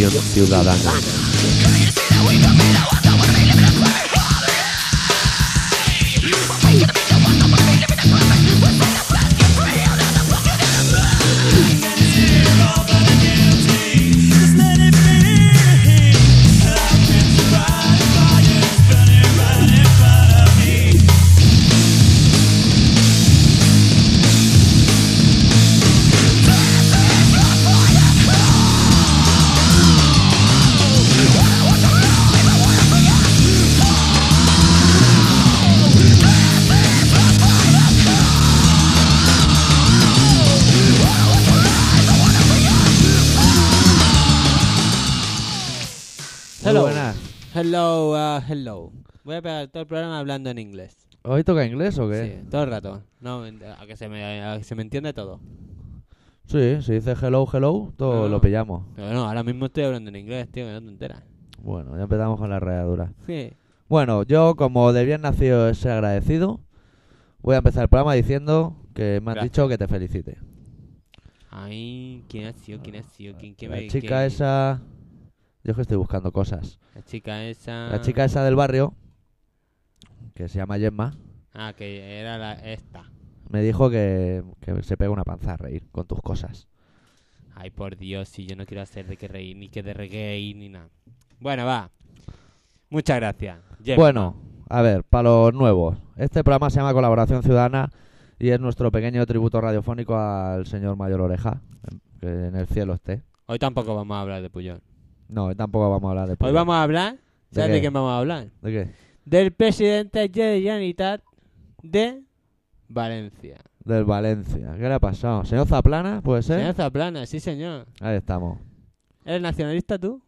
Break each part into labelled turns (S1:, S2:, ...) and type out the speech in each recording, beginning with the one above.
S1: Colaboración ciudadana.
S2: A pegar todo el programa hablando en inglés.
S3: ¿Hoy toca inglés o qué?
S2: Sí, todo el rato. No, a que se me, a que se me entiende todo.
S3: Sí, si dice hello, hello, todo
S2: No.
S3: lo pillamos.
S2: Pero no, ahora mismo estoy hablando en inglés, tío, que no te enteras.
S3: Bueno, ya empezamos con la readura.
S2: Sí.
S3: Bueno, yo como de bien nacido es agradecido, voy a empezar el programa diciendo que me han
S2: Gracias.
S3: dicho que te felicite.
S2: Ay, ¿quién ha sido? ¿Quién ha sido? ¿Quién, quién
S3: La
S2: me-
S3: chica
S2: quién-
S3: esa... Yo es que estoy buscando cosas.
S2: La chica esa...
S3: La chica esa del barrio, que se llama Gemma,
S2: Ah, que era la, esta.
S3: me dijo que, que se pega una panza a reír con tus cosas.
S2: Ay, por Dios, si yo no quiero hacer de que reír, ni que de reír, ni nada. Bueno, va. Muchas gracias. Gemma.
S3: Bueno, a ver, para los nuevos. Este programa se llama Colaboración Ciudadana y es nuestro pequeño tributo radiofónico al señor Mayor Oreja, que en el cielo esté.
S2: Hoy tampoco vamos a hablar de Puyol.
S3: No, tampoco vamos a hablar de
S2: Hoy
S3: Puyol.
S2: vamos a hablar...
S3: ¿De
S2: ¿Sabes
S3: qué?
S2: de quién vamos a hablar?
S3: ¿De qué?
S2: Del presidente Generalitat de Valencia.
S3: Del Valencia. ¿Qué le ha pasado? ¿Señor Zaplana? ¿Puede ser?
S2: Señor Zaplana, sí señor.
S3: Ahí estamos.
S2: ¿Eres nacionalista tú?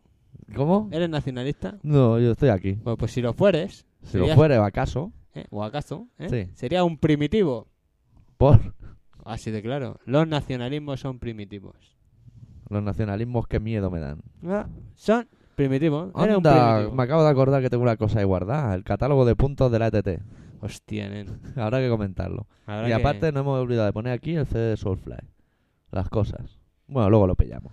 S3: ¿Cómo?
S2: ¿Eres nacionalista?
S3: No, yo estoy aquí.
S2: Bueno, pues si lo fueres,
S3: Si lo
S2: Sería-
S3: fuere, ¿acaso?
S2: ¿eh? o acaso, ¿eh?
S3: Sí.
S2: sería un primitivo.
S3: Por
S2: Así de claro. Los nacionalismos son primitivos.
S3: los nacionalismos, qué miedo me dan.
S2: Ah, Son primitivos. Eres un
S3: Anda,
S2: primitivo.
S3: me acabo de acordar que tengo una cosa ahí guardada. El catálogo de puntos de la ETT.
S2: Hostia, nen.
S3: Habrá que comentarlo.
S2: Habrá
S3: y
S2: que-
S3: aparte no hemos olvidado de poner aquí el CD de Soulfly. Las cosas. Bueno, luego lo pillamos.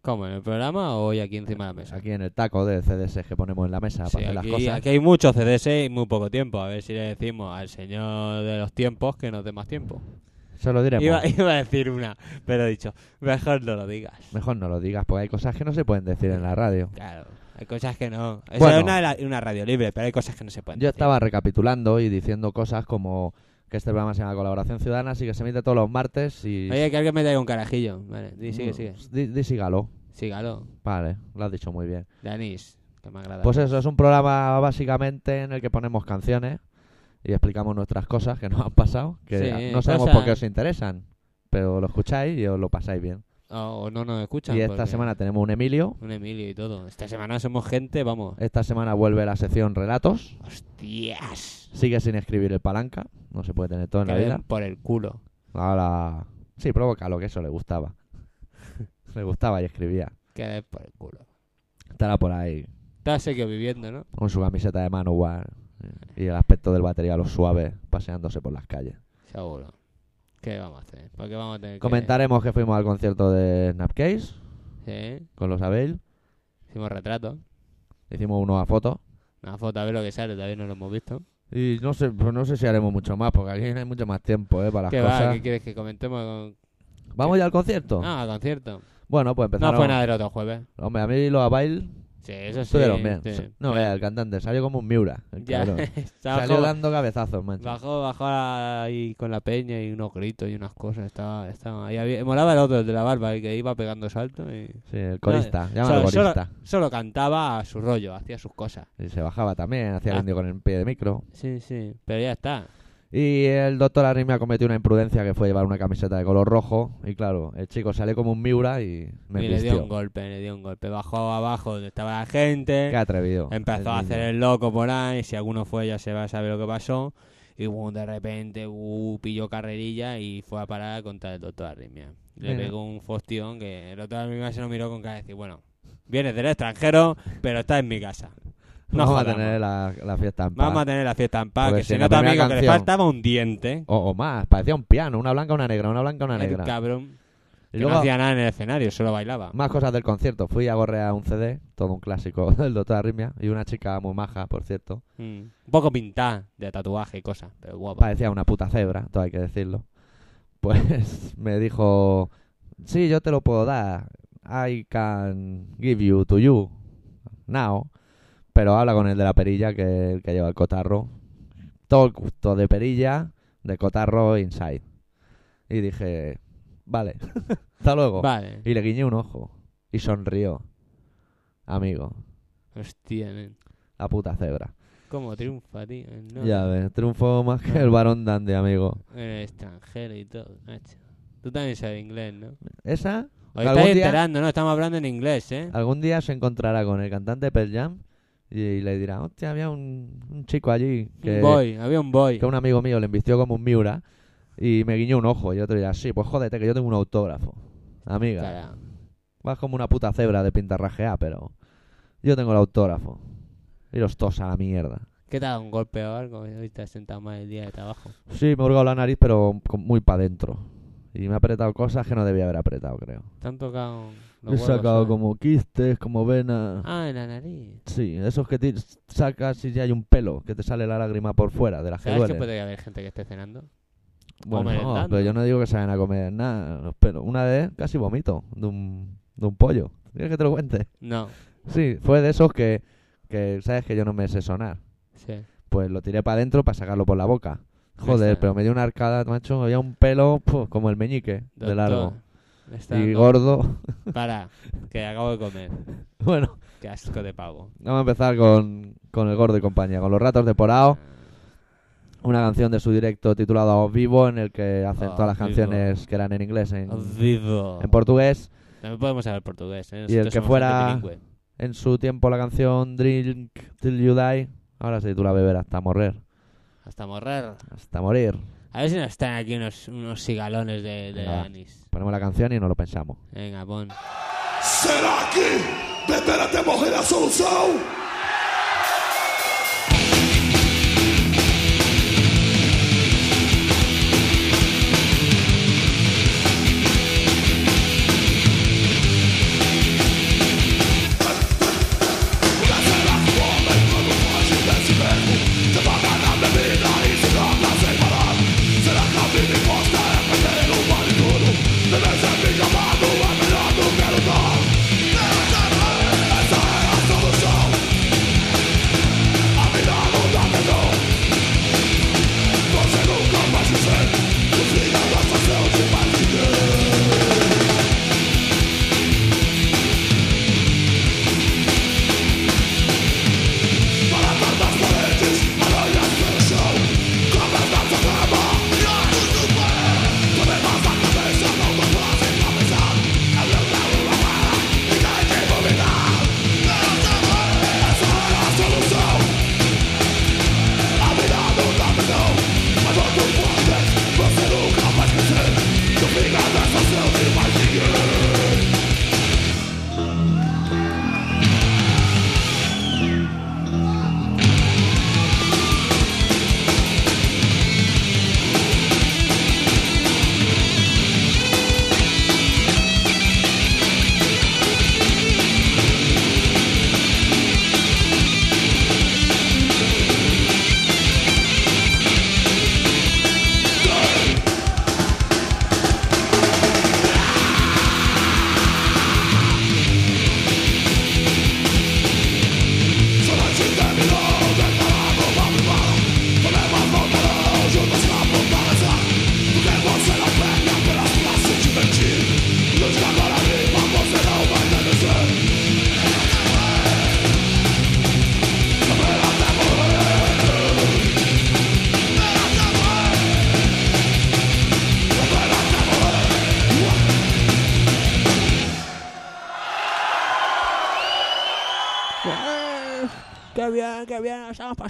S2: ¿Cómo? ¿En el programa o hoy aquí encima de la mesa?
S3: Aquí en el taco de CDs que ponemos en la mesa
S2: Sí,
S3: para hacer las
S2: aquí,
S3: cosas.
S2: aquí hay muchos CDS y muy poco tiempo. A ver si le decimos al señor de los tiempos que nos dé más tiempo.
S3: Se lo diremos.
S2: Iba, iba a decir una, pero he dicho, mejor no lo digas.
S3: Mejor no lo digas porque hay cosas que no se pueden decir en la radio.
S2: Claro, hay cosas que no.
S3: Bueno.
S2: es una, una radio libre, pero hay cosas que no se pueden
S3: Yo
S2: decir.
S3: estaba recapitulando y diciendo cosas como que este programa se llama Colaboración Ciudadana, así que se emite todos los martes y...
S2: Oye, que alguien me traiga un carajillo. Vale, di, sigue,
S3: No,
S2: sigue.
S3: Di, di sígalo.
S2: Sígalo.
S3: Vale, lo has dicho muy bien.
S2: De anís, que me agrada.
S3: Pues eso, es un programa básicamente en el que ponemos canciones y explicamos nuestras cosas que nos han pasado, que
S2: Sí,
S3: no sabemos
S2: cosas-
S3: por qué os interesan, pero lo escucháis y os lo pasáis bien.
S2: O, no nos escuchan.
S3: Y esta
S2: porque-
S3: semana tenemos un Emilio,
S2: Un Emilio y todo. Esta semana somos gente, vamos.
S3: esta semana vuelve la sección Relatos,
S2: Hostias.
S3: sigue sin escribir el palanca, no se puede tener todo en la vida.
S2: por el culo.
S3: Ahora, sí, provoca lo que eso le gustaba. le gustaba y escribía.
S2: Que den por el culo.
S3: Estará por ahí
S2: Está seguido viviendo, ¿no?
S3: con su camiseta de Manowar y el aspecto del batería los suaves paseándose por las calles.
S2: Seguro. ¿Qué vamos a hacer? Porque vamos a tener que...
S3: Comentaremos que fuimos al concierto de Snapcase
S2: Sí,
S3: con los Abel.
S2: hicimos retrato.
S3: Hicimos uno a foto.
S2: Una foto a ver lo que sale, todavía no lo hemos visto.
S3: Y no sé, pues no sé si haremos mucho más, porque aquí no hay mucho más tiempo ¿eh? para las
S2: ¿Qué va?
S3: cosas.
S2: ¿Qué quieres que comentemos con...?
S3: ¿Vamos ya al concierto?
S2: Ah, concierto.
S3: Bueno, pues
S2: No
S3: empezaron.
S2: fue nada del otro jueves.
S3: Hombre, a mí los Abel
S2: Sí, eso sí.
S3: Estuvieron bien.
S2: sí.
S3: No, vea, el cantante salió como un Miura. el
S2: Ya,
S3: cabrón.
S2: estaba
S3: Salió
S2: como-
S3: dando cabezazos, macho.
S2: Bajó, bajó ahí con la peña y unos gritos y unas cosas. Estaba, estaba ahí había- molaba el otro, el de la barba, el que iba pegando saltos y
S3: Sí, el corista.
S2: No, solo-
S3: corista.
S2: solo cantaba a su rollo, hacía sus cosas.
S3: Y se bajaba también, hacía el
S2: Ah.
S3: indio con el pie de micro.
S2: Sí, sí, pero ya está.
S3: Y el doctor Arrimia cometió una imprudencia que fue llevar una camiseta de color rojo. Y claro, el chico salió como un Miura y me
S2: y le dio un golpe, le dio un golpe. Bajó abajo donde estaba la gente.
S3: Qué atrevido.
S2: Empezó a hacer
S3: niño.
S2: el loco por ahí. Si alguno fue, ya se va a saber lo que pasó. Y boom, de repente uh, pilló carrerilla y fue a parar contra el doctor Arrimia. Le
S3: Mira.
S2: pegó un fostión que el doctor Arrimia se lo miró con cara de decir: Bueno, vienes del extranjero, pero estás en mi casa. No
S3: Vamos a tener la, la fiesta en paz.
S2: Vamos a tener la fiesta en paz.
S3: Porque
S2: que
S3: si
S2: se nota, amigo, que le
S3: canción-
S2: faltaba un diente.
S3: O, o más, parecía un piano, una blanca, una negra, una blanca, una
S2: El
S3: negra.
S2: cabrón.
S3: Y luego,
S2: no hacía nada en el escenario, solo bailaba.
S3: más cosas del concierto. Fui a gorrear un CD, todo un clásico del doctor Arrimia. Y una chica muy maja, por cierto.
S2: Mm. Un poco pintada de tatuaje y cosas, pero guapa.
S3: Parecía una puta cebra, todo hay que decirlo. Pues me dijo, sí, yo te lo puedo dar. I can give you to you now. Pero habla con el de la perilla, que es el que lleva el cotarro. Todo el gusto de perilla, de cotarro inside. Y dije, vale, hasta luego.
S2: Vale.
S3: Y le guiñé un ojo. Y sonrió. Amigo,
S2: Hostia,
S3: la puta cebra.
S2: ¿Cómo triunfa, tío? No,
S3: Ya ves, triunfó más que el varón dandy, amigo.
S2: En el extranjero y todo, macho. Tú también sabes inglés, ¿no?
S3: Esa ¿Algún
S2: estáis
S3: día?
S2: enterando, ¿no? Estamos hablando en inglés, ¿eh?
S3: Algún día se encontrará con el cantante Pearl Jam y, le dirá, hostia, había un, un chico allí que,
S2: Un boy, había un boy.
S3: que un amigo mío le invistió como un Miura y me guiñó un ojo. Y otro dirá, sí, pues jódete que yo tengo un autógrafo. Amiga,
S2: Cara.
S3: vas como una puta cebra de pintarrajear, pero yo tengo el autógrafo. Y los tos a la mierda.
S2: ¿Qué te ha dado un golpe o algo? Hoy te has sentado mal el día de trabajo.
S3: Sí, me he hurgado la nariz, pero muy para adentro. Y me ha apretado cosas que no debía haber apretado, creo.
S2: ¿Te han tocado
S3: He sacado
S2: ¿sabes?
S3: como quistes, como venas.
S2: Ah, en la nariz.
S3: Sí, esos que te sacas y ya hay un pelo, que te sale la lágrima por fuera, de las que
S2: ¿Sabes que
S3: duelen.
S2: puede haber gente que esté cenando?
S3: Bueno, no, pero yo no digo que se vayan a comer nada, los pelos. Una vez casi vomito de un, de un pollo. ¿Quieres que te lo cuente?
S2: No.
S3: Sí, fue de esos que, que sabes que yo no me sé sonar.
S2: Sí.
S3: Pues lo tiré para adentro para sacarlo por la boca. Joder, pero me dio una arcada, macho. Había un pelo puf, como el meñique, de
S2: Doctor,
S3: largo. Y gordo.
S2: Para, que acabo de comer.
S3: bueno,
S2: Qué asco de pavo.
S3: vamos a empezar con, con el gordo y compañía, con los ratos de Porao. Una canción de su directo titulado Os Vivo, en el que hacen
S2: Os
S3: todas las
S2: Vivo.
S3: canciones que eran en inglés, en,
S2: Vivo.
S3: en portugués.
S2: También podemos saber portugués, ¿eh?
S3: Y el que fuera-. En su tiempo la canción Drink Till You Die, ahora se titula Beber hasta morir.
S2: Hasta morrer.
S3: Hasta morir.
S2: A ver si nos están aquí unos, unos sigalones de, de
S3: Venga.
S2: anís.
S3: Ponemos la canción y no lo pensamos.
S2: Venga, pon.
S4: Será que beber até morrer é a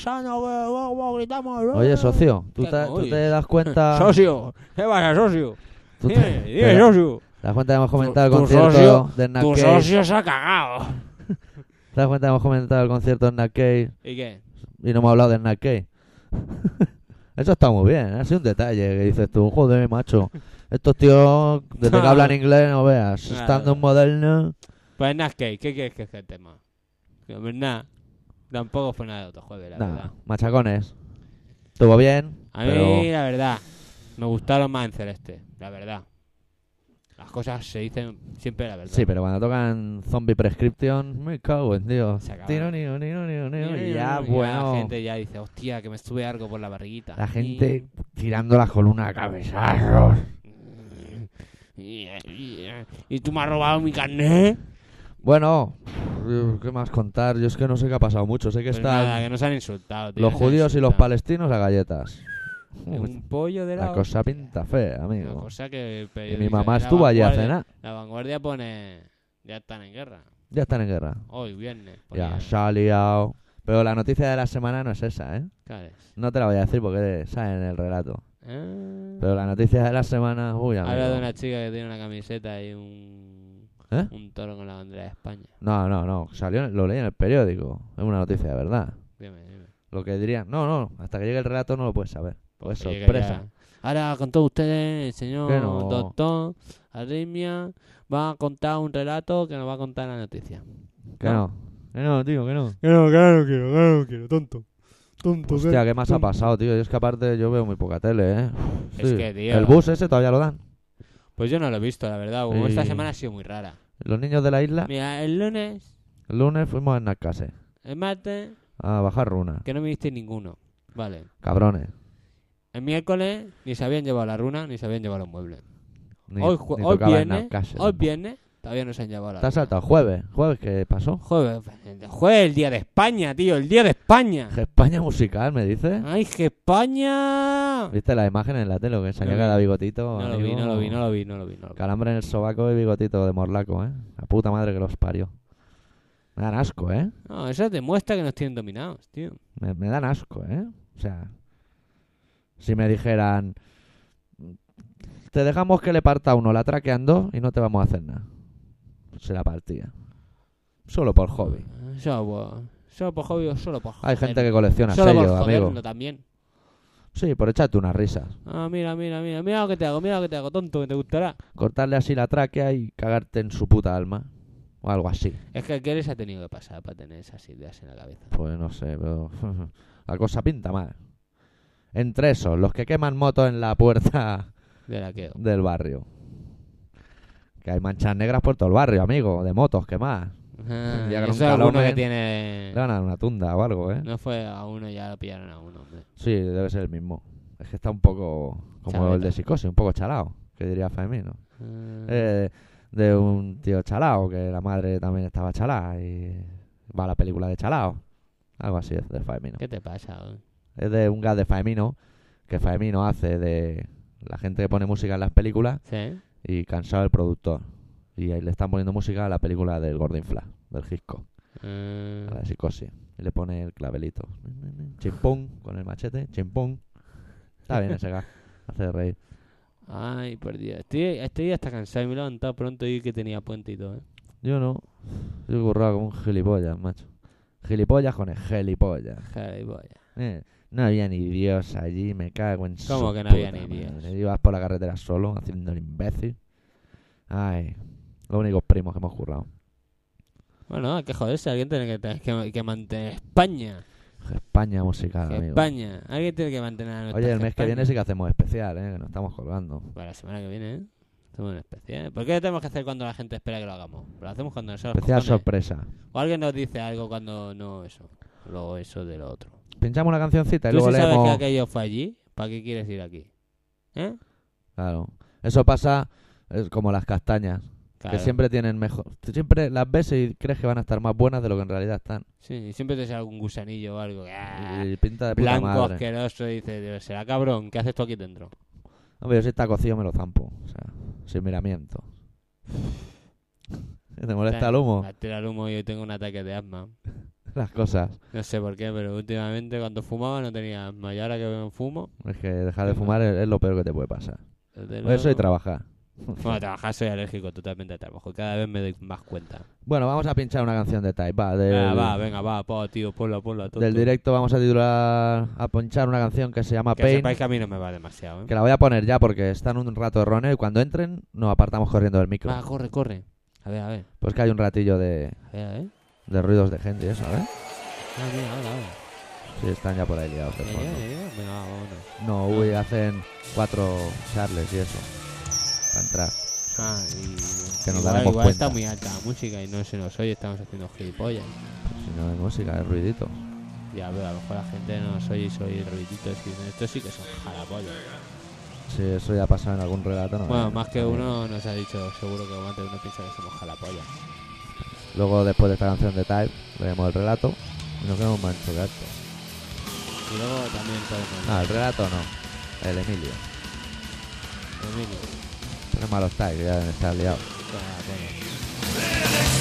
S2: pasando, que- wow, wow, gritamos. eh".
S3: Oye, socio, ¿tú
S2: ¿Qué
S3: te, tú
S2: coño?
S3: te das cuenta...
S2: Socio, ¿qué pasa, socio?
S3: tú te-
S2: Dime, dime, socio.
S3: ¿Te das cuenta que hemos comentado el concierto
S2: socio-
S3: de Snack
S2: Tu socio se ha cagado.
S3: ¿Te das cuenta que hemos comentado el concierto de Cave
S2: ¿Y qué?
S3: y no hemos hablado de Cave? Eso está muy bien, ha sido un detalle que dices tú, joder, macho. Estos tíos, desde que hablan inglés, no veas, estando en moderno...
S2: Pues nada, ¿qué? ¿Qué quieres que es el tema? Pues, nada, tampoco fue nada de otro jueves, la verdad.
S3: machacones. Estuvo bien,
S2: A mí,
S3: pero...
S2: la verdad, me gustaron más en Celeste, la verdad. Las cosas se dicen siempre la verdad.
S3: Sí, pero cuando tocan Zombie Prescription, me cago en Dios. Tiro, ni, ni, ni, ni,
S2: Y
S3: ya,
S2: La
S3: bueno.
S2: gente ya dice, hostia, que me sube algo por la barriguita.
S3: La gente tirando la columna a cabezazos.
S2: Y tú me has robado mi carnet.
S3: Bueno, ¿qué más contar? Yo es que no sé qué ha pasado mucho. Sé que
S2: Pues nada,
S3: están
S2: que nos han insultado. tío,
S3: los
S2: nos han
S3: judíos y los
S2: insultado.
S3: palestinos a galletas.
S2: Un pollo de
S3: La
S2: la
S3: cosa pinta fea,
S2: Una
S3: amigo.
S2: cosa que el
S3: Y mi
S2: periódico-
S3: mamá
S2: la
S3: estuvo allí a
S2: vanguardia-
S3: cenar.
S2: La vanguardia pone. Ya están en guerra.
S3: Ya están en guerra.
S2: Hoy, viernes.
S3: Ya,
S2: ponía-
S3: se ha liado. Pero la noticia de la semana no es esa, ¿eh? No te la voy a decir porque sale en el relato.
S2: Ah.
S3: Pero la noticia de la semana, uy, amigo.
S2: Habla de una chica que tiene una camiseta y un.
S3: ¿Eh?
S2: Un toro con la bandera de España.
S3: No, no, no. Salió, lo leí en el periódico. Es una noticia de verdad.
S2: Dime, dime.
S3: Lo que dirían, no, no, hasta que llegue el relato no lo puedes saber. Pues sorpresa.
S2: Ahora, con todos ustedes, el señor
S3: no.
S2: doctor Arritmia va a contar un relato que nos va a contar la noticia.
S3: Que no. Que no, tío, que no.
S2: Que no, que no quiero, que no quiero, tonto. Tonto,
S3: Hostia, ¿qué más ha pasado, tío? Y es que aparte yo veo muy poca tele, ¿eh?
S2: Es
S3: Sí.
S2: que, tío.
S3: El bus ese todavía lo dan.
S2: Pues yo no lo he visto, la verdad. Como esta semana ha sido muy rara.
S3: Los niños de la isla,
S2: Mira, el lunes,
S3: el lunes fuimos en Nakase
S2: el martes,
S3: a bajar runa.
S2: que no me viste ninguno. Vale.
S3: Cabrones.
S2: El miércoles ni se habían llevado la runa ni se habían llevado los muebles.
S3: Ni,
S2: hoy
S3: ni
S2: hoy
S3: tocaba en
S2: viernes, hoy viernes, todavía no se han llevado la
S3: Te has saltado jueves. ¿Jueves qué pasó?
S2: Jueves, jueves, el día de España, tío, el día de España.
S3: España musical, me dice.
S2: ¡Ay, que España!
S3: ¿Viste la imagen en la tele? Que
S2: No
S3: cada bigotito.
S2: No lo vi, no lo vi, no lo vi, no lo vi. No lo vi.
S3: Calambre en el sobaco y bigotito de morlaco, ¿eh? La puta madre que los parió. Me dan asco, ¿eh?
S2: No, eso demuestra que nos tienen dominados, tío.
S3: Me, me dan asco, ¿eh? O sea, si me dijeran, te dejamos que le parta uno la traqueando y no te vamos a hacer nada. Se la partía. Solo por hobby.
S2: Solo por, solo por hobby o solo por
S3: Hay gente
S2: joder.
S3: que colecciona
S2: Solo por
S3: sellos, amigo.
S2: jodernos también.
S3: Sí, por echarte unas risas.
S2: Ah, mira, mira, mira, mira lo que te hago, mira lo que te hago, tonto, que te gustará.
S3: Cortarle así la tráquea y cagarte en su puta alma. O algo así.
S2: Es que ¿qué les ha tenido que pasar para tener esas ideas en la cabeza?
S3: Pues no sé, pero la cosa pinta mal. Entre esos, los que queman motos en la puerta del barrio. Que hay manchas negras por todo el barrio, amigo, de motos quemadas.
S2: Ah,
S3: Ya que
S2: eso
S3: un
S2: es alguno que tiene...
S3: Le van a dar una tunda o algo, ¿eh?
S2: No fue a uno, ya lo pillaron a uno, hombre.
S3: Sí, debe ser el mismo. Es que está un poco como el de psicosis, un poco chalao, que diría Femino.
S2: Ah,
S3: Eh, de un tío chalao, que la madre también estaba chalá y va a la película de chalao. Algo así es de Faemino.
S2: ¿Qué te pasa? güey?
S3: Es de un gas de Faemino que Faemino hace de la gente que pone música en las películas
S2: ¿Sí?
S3: Y cansado el productor. Y ahí le están poniendo música a la película del Gordon Fla, del Gisco,
S2: Ah,
S3: a la psicosis. Y le pone el clavelito. Chimpón, con el machete, chimpón. Está bien ese gas, hace reír.
S2: Ay, por Dios. Estoy, estoy hasta cansado y me he levantado pronto y que tenía puente y todo, ¿eh?
S3: Yo no. Yo he currado como un gilipollas, macho. Gilipollas con el gilipollas.
S2: Gilipollas.
S3: Eh, no había ni Dios allí, me cago en
S2: ¿Cómo
S3: su
S2: que no había
S3: puta
S2: ni Dios?
S3: madre. Ibas por la carretera solo, haciendo el imbécil. Ay, los únicos primos que hemos currado.
S2: Bueno, hay que joderse. Alguien tiene que, que, que mantener España.
S3: España musical,
S2: Que
S3: amigo.
S2: España. Alguien tiene que mantener a nuestra
S3: Oye, el mes que
S2: España.
S3: viene sí que hacemos especial, ¿eh? Que nos estamos colgando.
S2: Para la semana que viene, ¿eh? Hacemos un especial. ¿Por qué lo tenemos que hacer cuando la gente espera que lo hagamos? Lo hacemos cuando nosotros
S3: Especial
S2: cojones.
S3: sorpresa.
S2: O alguien nos dice algo cuando no eso. Luego eso de lo otro.
S3: Pinchamos una cancioncita y
S2: ¿Tú
S3: luego
S2: sí sabes
S3: leemos.
S2: que aquello fue allí? ¿Para qué quieres ir aquí? ¿Eh?
S3: Claro. Eso pasa es como las castañas,
S2: Claro.
S3: que siempre tienen mejor. Siempre las ves y crees que van a estar más buenas de lo que en realidad están.
S2: Sí, y siempre te sale algún gusanillo o algo. ¡ah!
S3: Y pinta de puta
S2: Blanco,
S3: madre.
S2: asqueroso. Y dice, será cabrón, ¿qué haces tú aquí dentro?
S3: Hombre, yo si está cocido me lo zampo. O sea, sin miramiento. ¿Te molesta el humo?
S2: Me el humo y yo tengo un ataque de asma.
S3: las cosas.
S2: No sé por qué, pero últimamente cuando fumaba no tenía asma. Y ahora que fumo,
S3: Es que dejar de fumar es, es lo peor que te puede pasar.
S2: desde
S3: Eso y trabajar.
S2: Bueno, trabajar soy alérgico totalmente al trabajo. Cada vez me doy más cuenta.
S3: Bueno, vamos a pinchar una canción de Type. Va, del,
S2: Ah, va, venga, va, po, tío, ponla, ponla. tonto.
S3: del directo vamos a titular, a ponchar una canción que se llama
S2: Que
S3: Pain.
S2: sepáis que a mí no me va demasiado, ¿eh?
S3: Que la voy a poner ya porque están un rato de roneo y cuando entren nos apartamos corriendo del micro.
S2: Va, corre, corre. A ver, a ver.
S3: Pues que hay un ratillo de,
S2: A ver, a ver.
S3: De ruidos de gente y eso, ¿eh?
S2: Ah, mira, ahora, ahora.
S3: Sí, están ya por ahí liados de
S2: Ya,
S3: fondo.
S2: ya, ya, ya. Venga, va, vámonos.
S3: No, uy, hacen cuatro charles y eso. Para entrar.
S2: Ah, y...
S3: Que nos
S2: igual,
S3: daremos
S2: igual
S3: cuenta.
S2: está muy alta la música y no se nos oye, estamos haciendo gilipollas.
S3: Si no hay música, es ruidito.
S2: Ya, pero a lo mejor la gente no nos oye y soy ruiditos y esto sí que son jalapollas.
S3: Si eso ya ha pasado en algún relato, no.
S2: Bueno, más que uno nos ha dicho, seguro que de uno piensa que somos jalapollas.
S3: Luego, después de esta canción de Type, leemos el relato y nos quedamos esto.
S2: Y luego también podemos...
S3: No, el relato no. El Emilio.
S2: Emilio,
S3: Tres malos Type, que ya deben estar liados.
S4: I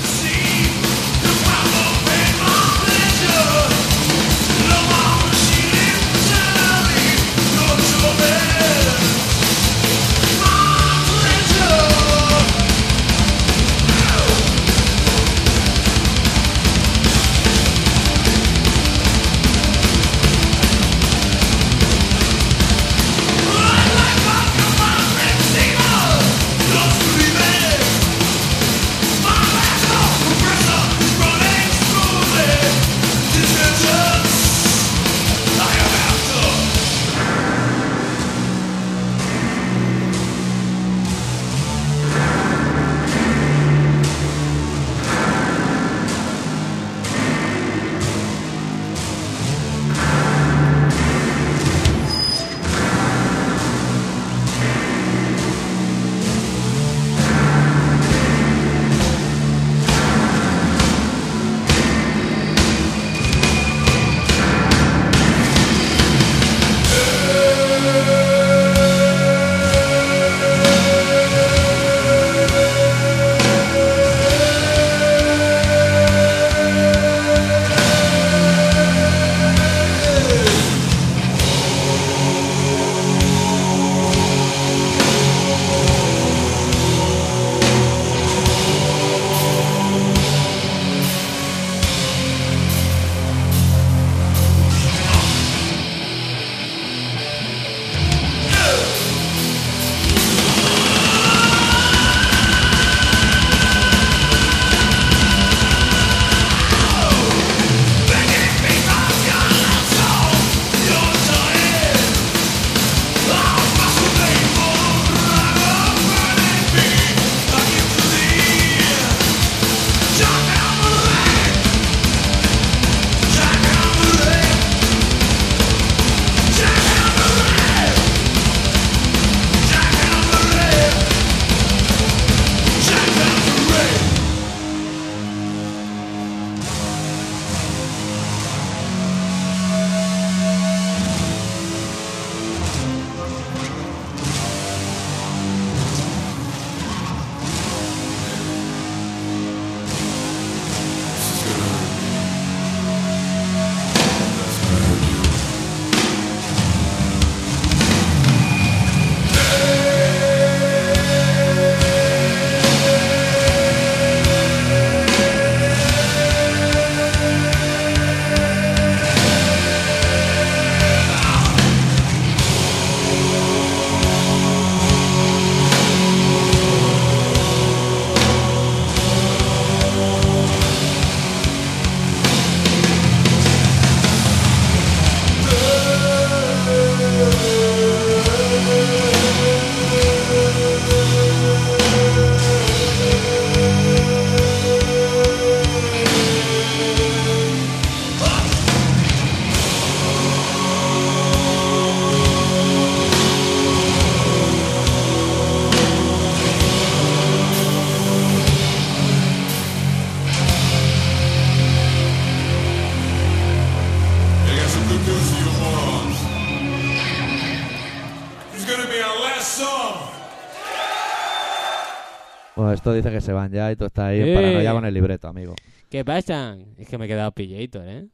S3: Dice que se van ya y tú estás ahí en
S2: ¡Eh!
S3: paranoia con el libreto, amigo.
S2: ¿Qué pasa? Es que me he quedado pilleito, ¿eh?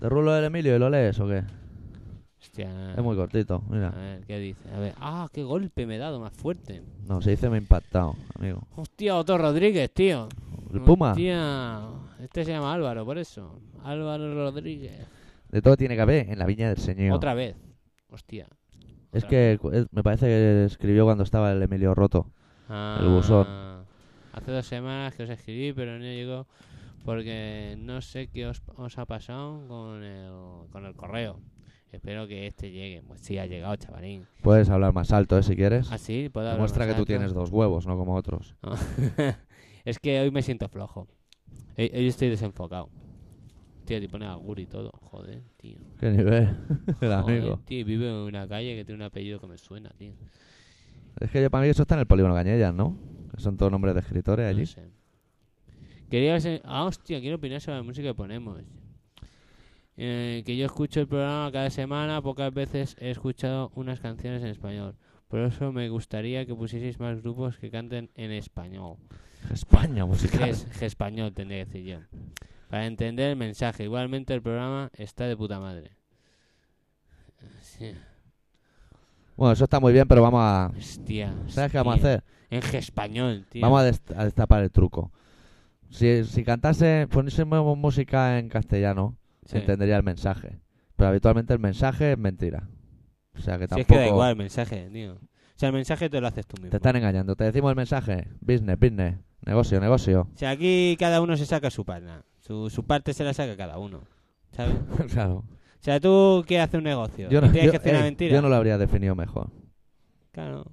S3: ¿De rulo del Emilio y lo lees o qué?
S2: Hostia.
S3: Es muy cortito,
S2: A
S3: mira.
S2: ver, ¿qué dice? A ver. ¡Ah, qué golpe me he dado más fuerte!
S3: No, se dice me ha impactado, amigo.
S2: Hostia, Otto Rodríguez, tío.
S3: ¿El Puma?
S2: Hostia. Este se llama Álvaro, por eso. Álvaro Rodríguez.
S3: De todo tiene que haber en la viña del señor.
S2: Otra vez. Hostia.
S3: Es
S2: Otra
S3: que es- me parece que escribió cuando estaba el Emilio roto.
S2: Ah,
S3: El buzón.
S2: Hace dos semanas que os escribí, pero no llegó porque no sé qué os, os ha pasado con el, con el correo. Espero que este llegue. Pues sí, ha llegado, chavalín.
S3: Puedes hablar más alto, ¿eh? Si quieres.
S2: Ah, sí, puedo hablar
S3: Demuestra
S2: más
S3: que tú
S2: alto?
S3: tienes dos huevos, no como otros.
S2: No. es que hoy me siento flojo. Hoy, hoy estoy desenfocado. Tío, te pone augur y todo. Joder, tío.
S3: Qué nivel, el
S2: Joder,
S3: amigo.
S2: tío, vive en una calle que tiene un apellido que me suena, tío.
S3: Es que yo, para mí eso está en el polígono Cañellas, ¿no? Son todos nombres de escritores allí.
S2: No sé. Quería si- Ah, hostia, quiero opinar sobre la música que ponemos. Eh, que yo escucho el programa cada semana, pocas veces he escuchado unas canciones en español. Por eso me gustaría que pusieseis más grupos que canten en español.
S3: España musical.
S2: Es español, tendría que decir yo. Para entender el mensaje. Igualmente el programa está de puta madre. Sí.
S3: Bueno, eso está muy bien, pero vamos a...
S2: Hostia.
S3: ¿Sabes qué vamos a
S2: hostia.
S3: hacer?
S2: En español, tío.
S3: Vamos a, dest- a destapar el truco. Si, si cantase, poniésemos música en castellano,
S2: Sí.
S3: entendería el mensaje. Pero habitualmente el mensaje es mentira. O sea que
S2: Si es
S3: tampoco...
S2: que da igual el mensaje, tío. O sea, el mensaje te lo haces tú mismo.
S3: Te están engañando. Te decimos el mensaje. Business, business. Negocio, negocio.
S2: O sea, aquí cada uno se saca su pana. Su, su parte se la saca cada uno. ¿Sabes? O
S3: claro.
S2: sea, tú quieres hacer un negocio.
S3: Yo
S2: y
S3: no,
S2: tienes
S3: yo-
S2: que hacer una
S3: ey,
S2: mentira.
S3: yo no lo habría definido mejor.
S2: Claro.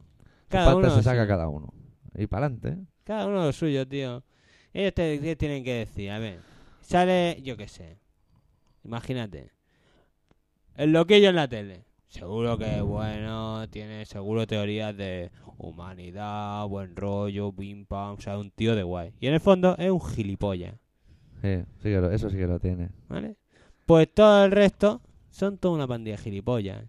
S2: Cada uno,
S3: se saca
S2: sí.
S3: cada uno. Y para adelante.
S2: cada uno lo suyo, tío. Ellos te, te tienen que decir, a ver. Sale, yo qué sé. Imagínate. El loquillo en la tele. Seguro que es bueno, tiene seguro teorías de humanidad, buen rollo, pim pam, o sea, un tío de guay. Y en el fondo es un gilipollas.
S3: Sí, sí que lo- eso sí que lo tiene.
S2: ¿Vale? Pues todo el resto son toda una pandilla de gilipollas.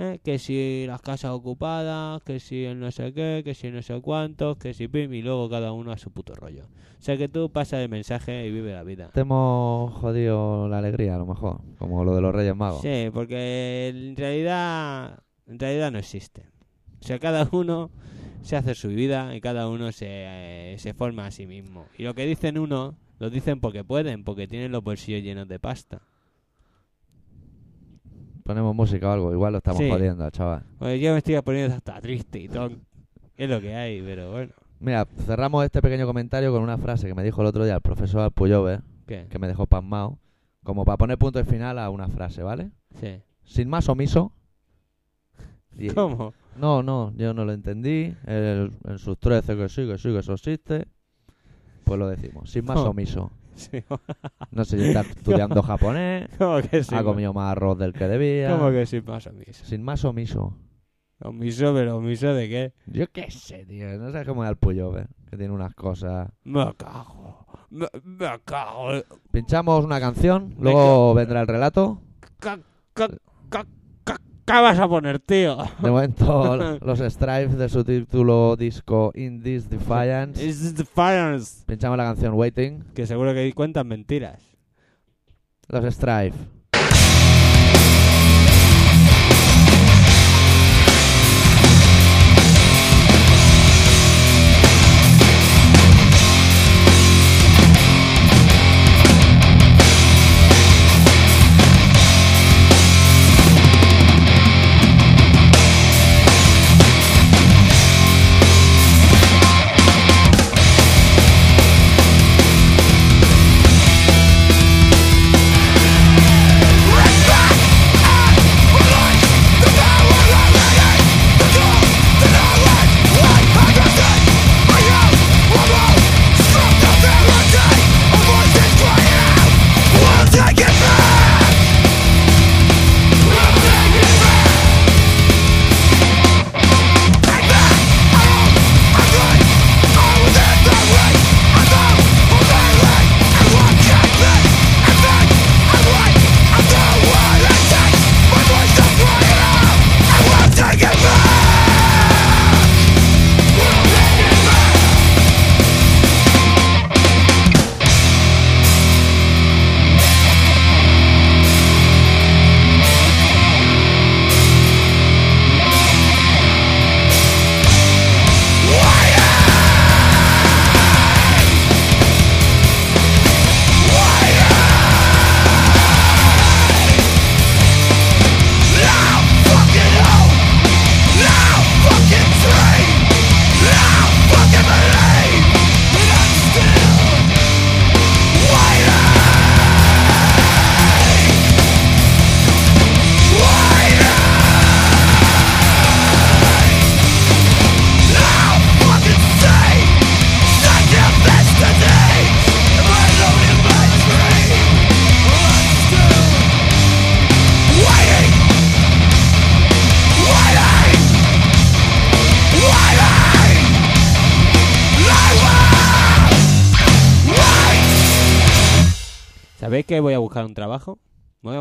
S2: ¿Eh? Que si las casas ocupadas, que si el no sé qué, que si no sé cuántos, que si pim, y luego cada uno a su puto rollo. O sea que tú pasas el mensaje y vive la vida.
S3: Te hemos jodido la alegría, a lo mejor. Como lo de los Reyes Magos.
S2: Sí, porque en realidad, en realidad no existe. O sea, cada uno se hace su vida y cada uno se, eh, se forma a sí mismo. Y lo que dicen uno, lo dicen porque pueden, porque tienen los bolsillos llenos de pasta.
S3: Ponemos música o algo. Igual lo estamos
S2: Sí.
S3: jodiendo al chaval.
S2: Pues yo me estoy poniendo hasta triste y todo. Es lo que hay, pero bueno.
S3: Mira, cerramos este pequeño comentario con una frase que me dijo el otro día el profesor Alpuyover,
S2: ¿Qué?
S3: que me dejó pasmado, como para poner punto y final a una frase, ¿vale?
S2: Sí.
S3: Sin más omiso. Y-
S2: ¿Cómo?
S3: No, no, yo no lo entendí. Él, en sus 13 que sí, que sí, que eso existe. Pues lo decimos. Sin más omiso.
S2: Sí.
S3: No sé si está estudiando japonés,
S2: ¿Cómo que sí?
S3: ha comido más arroz del que debía.
S2: ¿Cómo que sí más omiso?
S3: Sin más omiso.
S2: ¿Omiso, pero omiso de qué?
S3: Yo qué sé, tío. No sé cómo es el Puyover, que tiene unas cosas.
S2: Me cago. Me, me cago.
S3: Pinchamos una canción, luego vendrá el relato.
S2: ¿Qué, qué, qué, qué- vas a poner, tío?
S3: De momento, los Stripes de su título disco In This Defiance.
S2: It's the fires.
S3: Pinchamos la canción Waiting.
S2: Que seguro que cuentan mentiras.
S3: Los Stripes.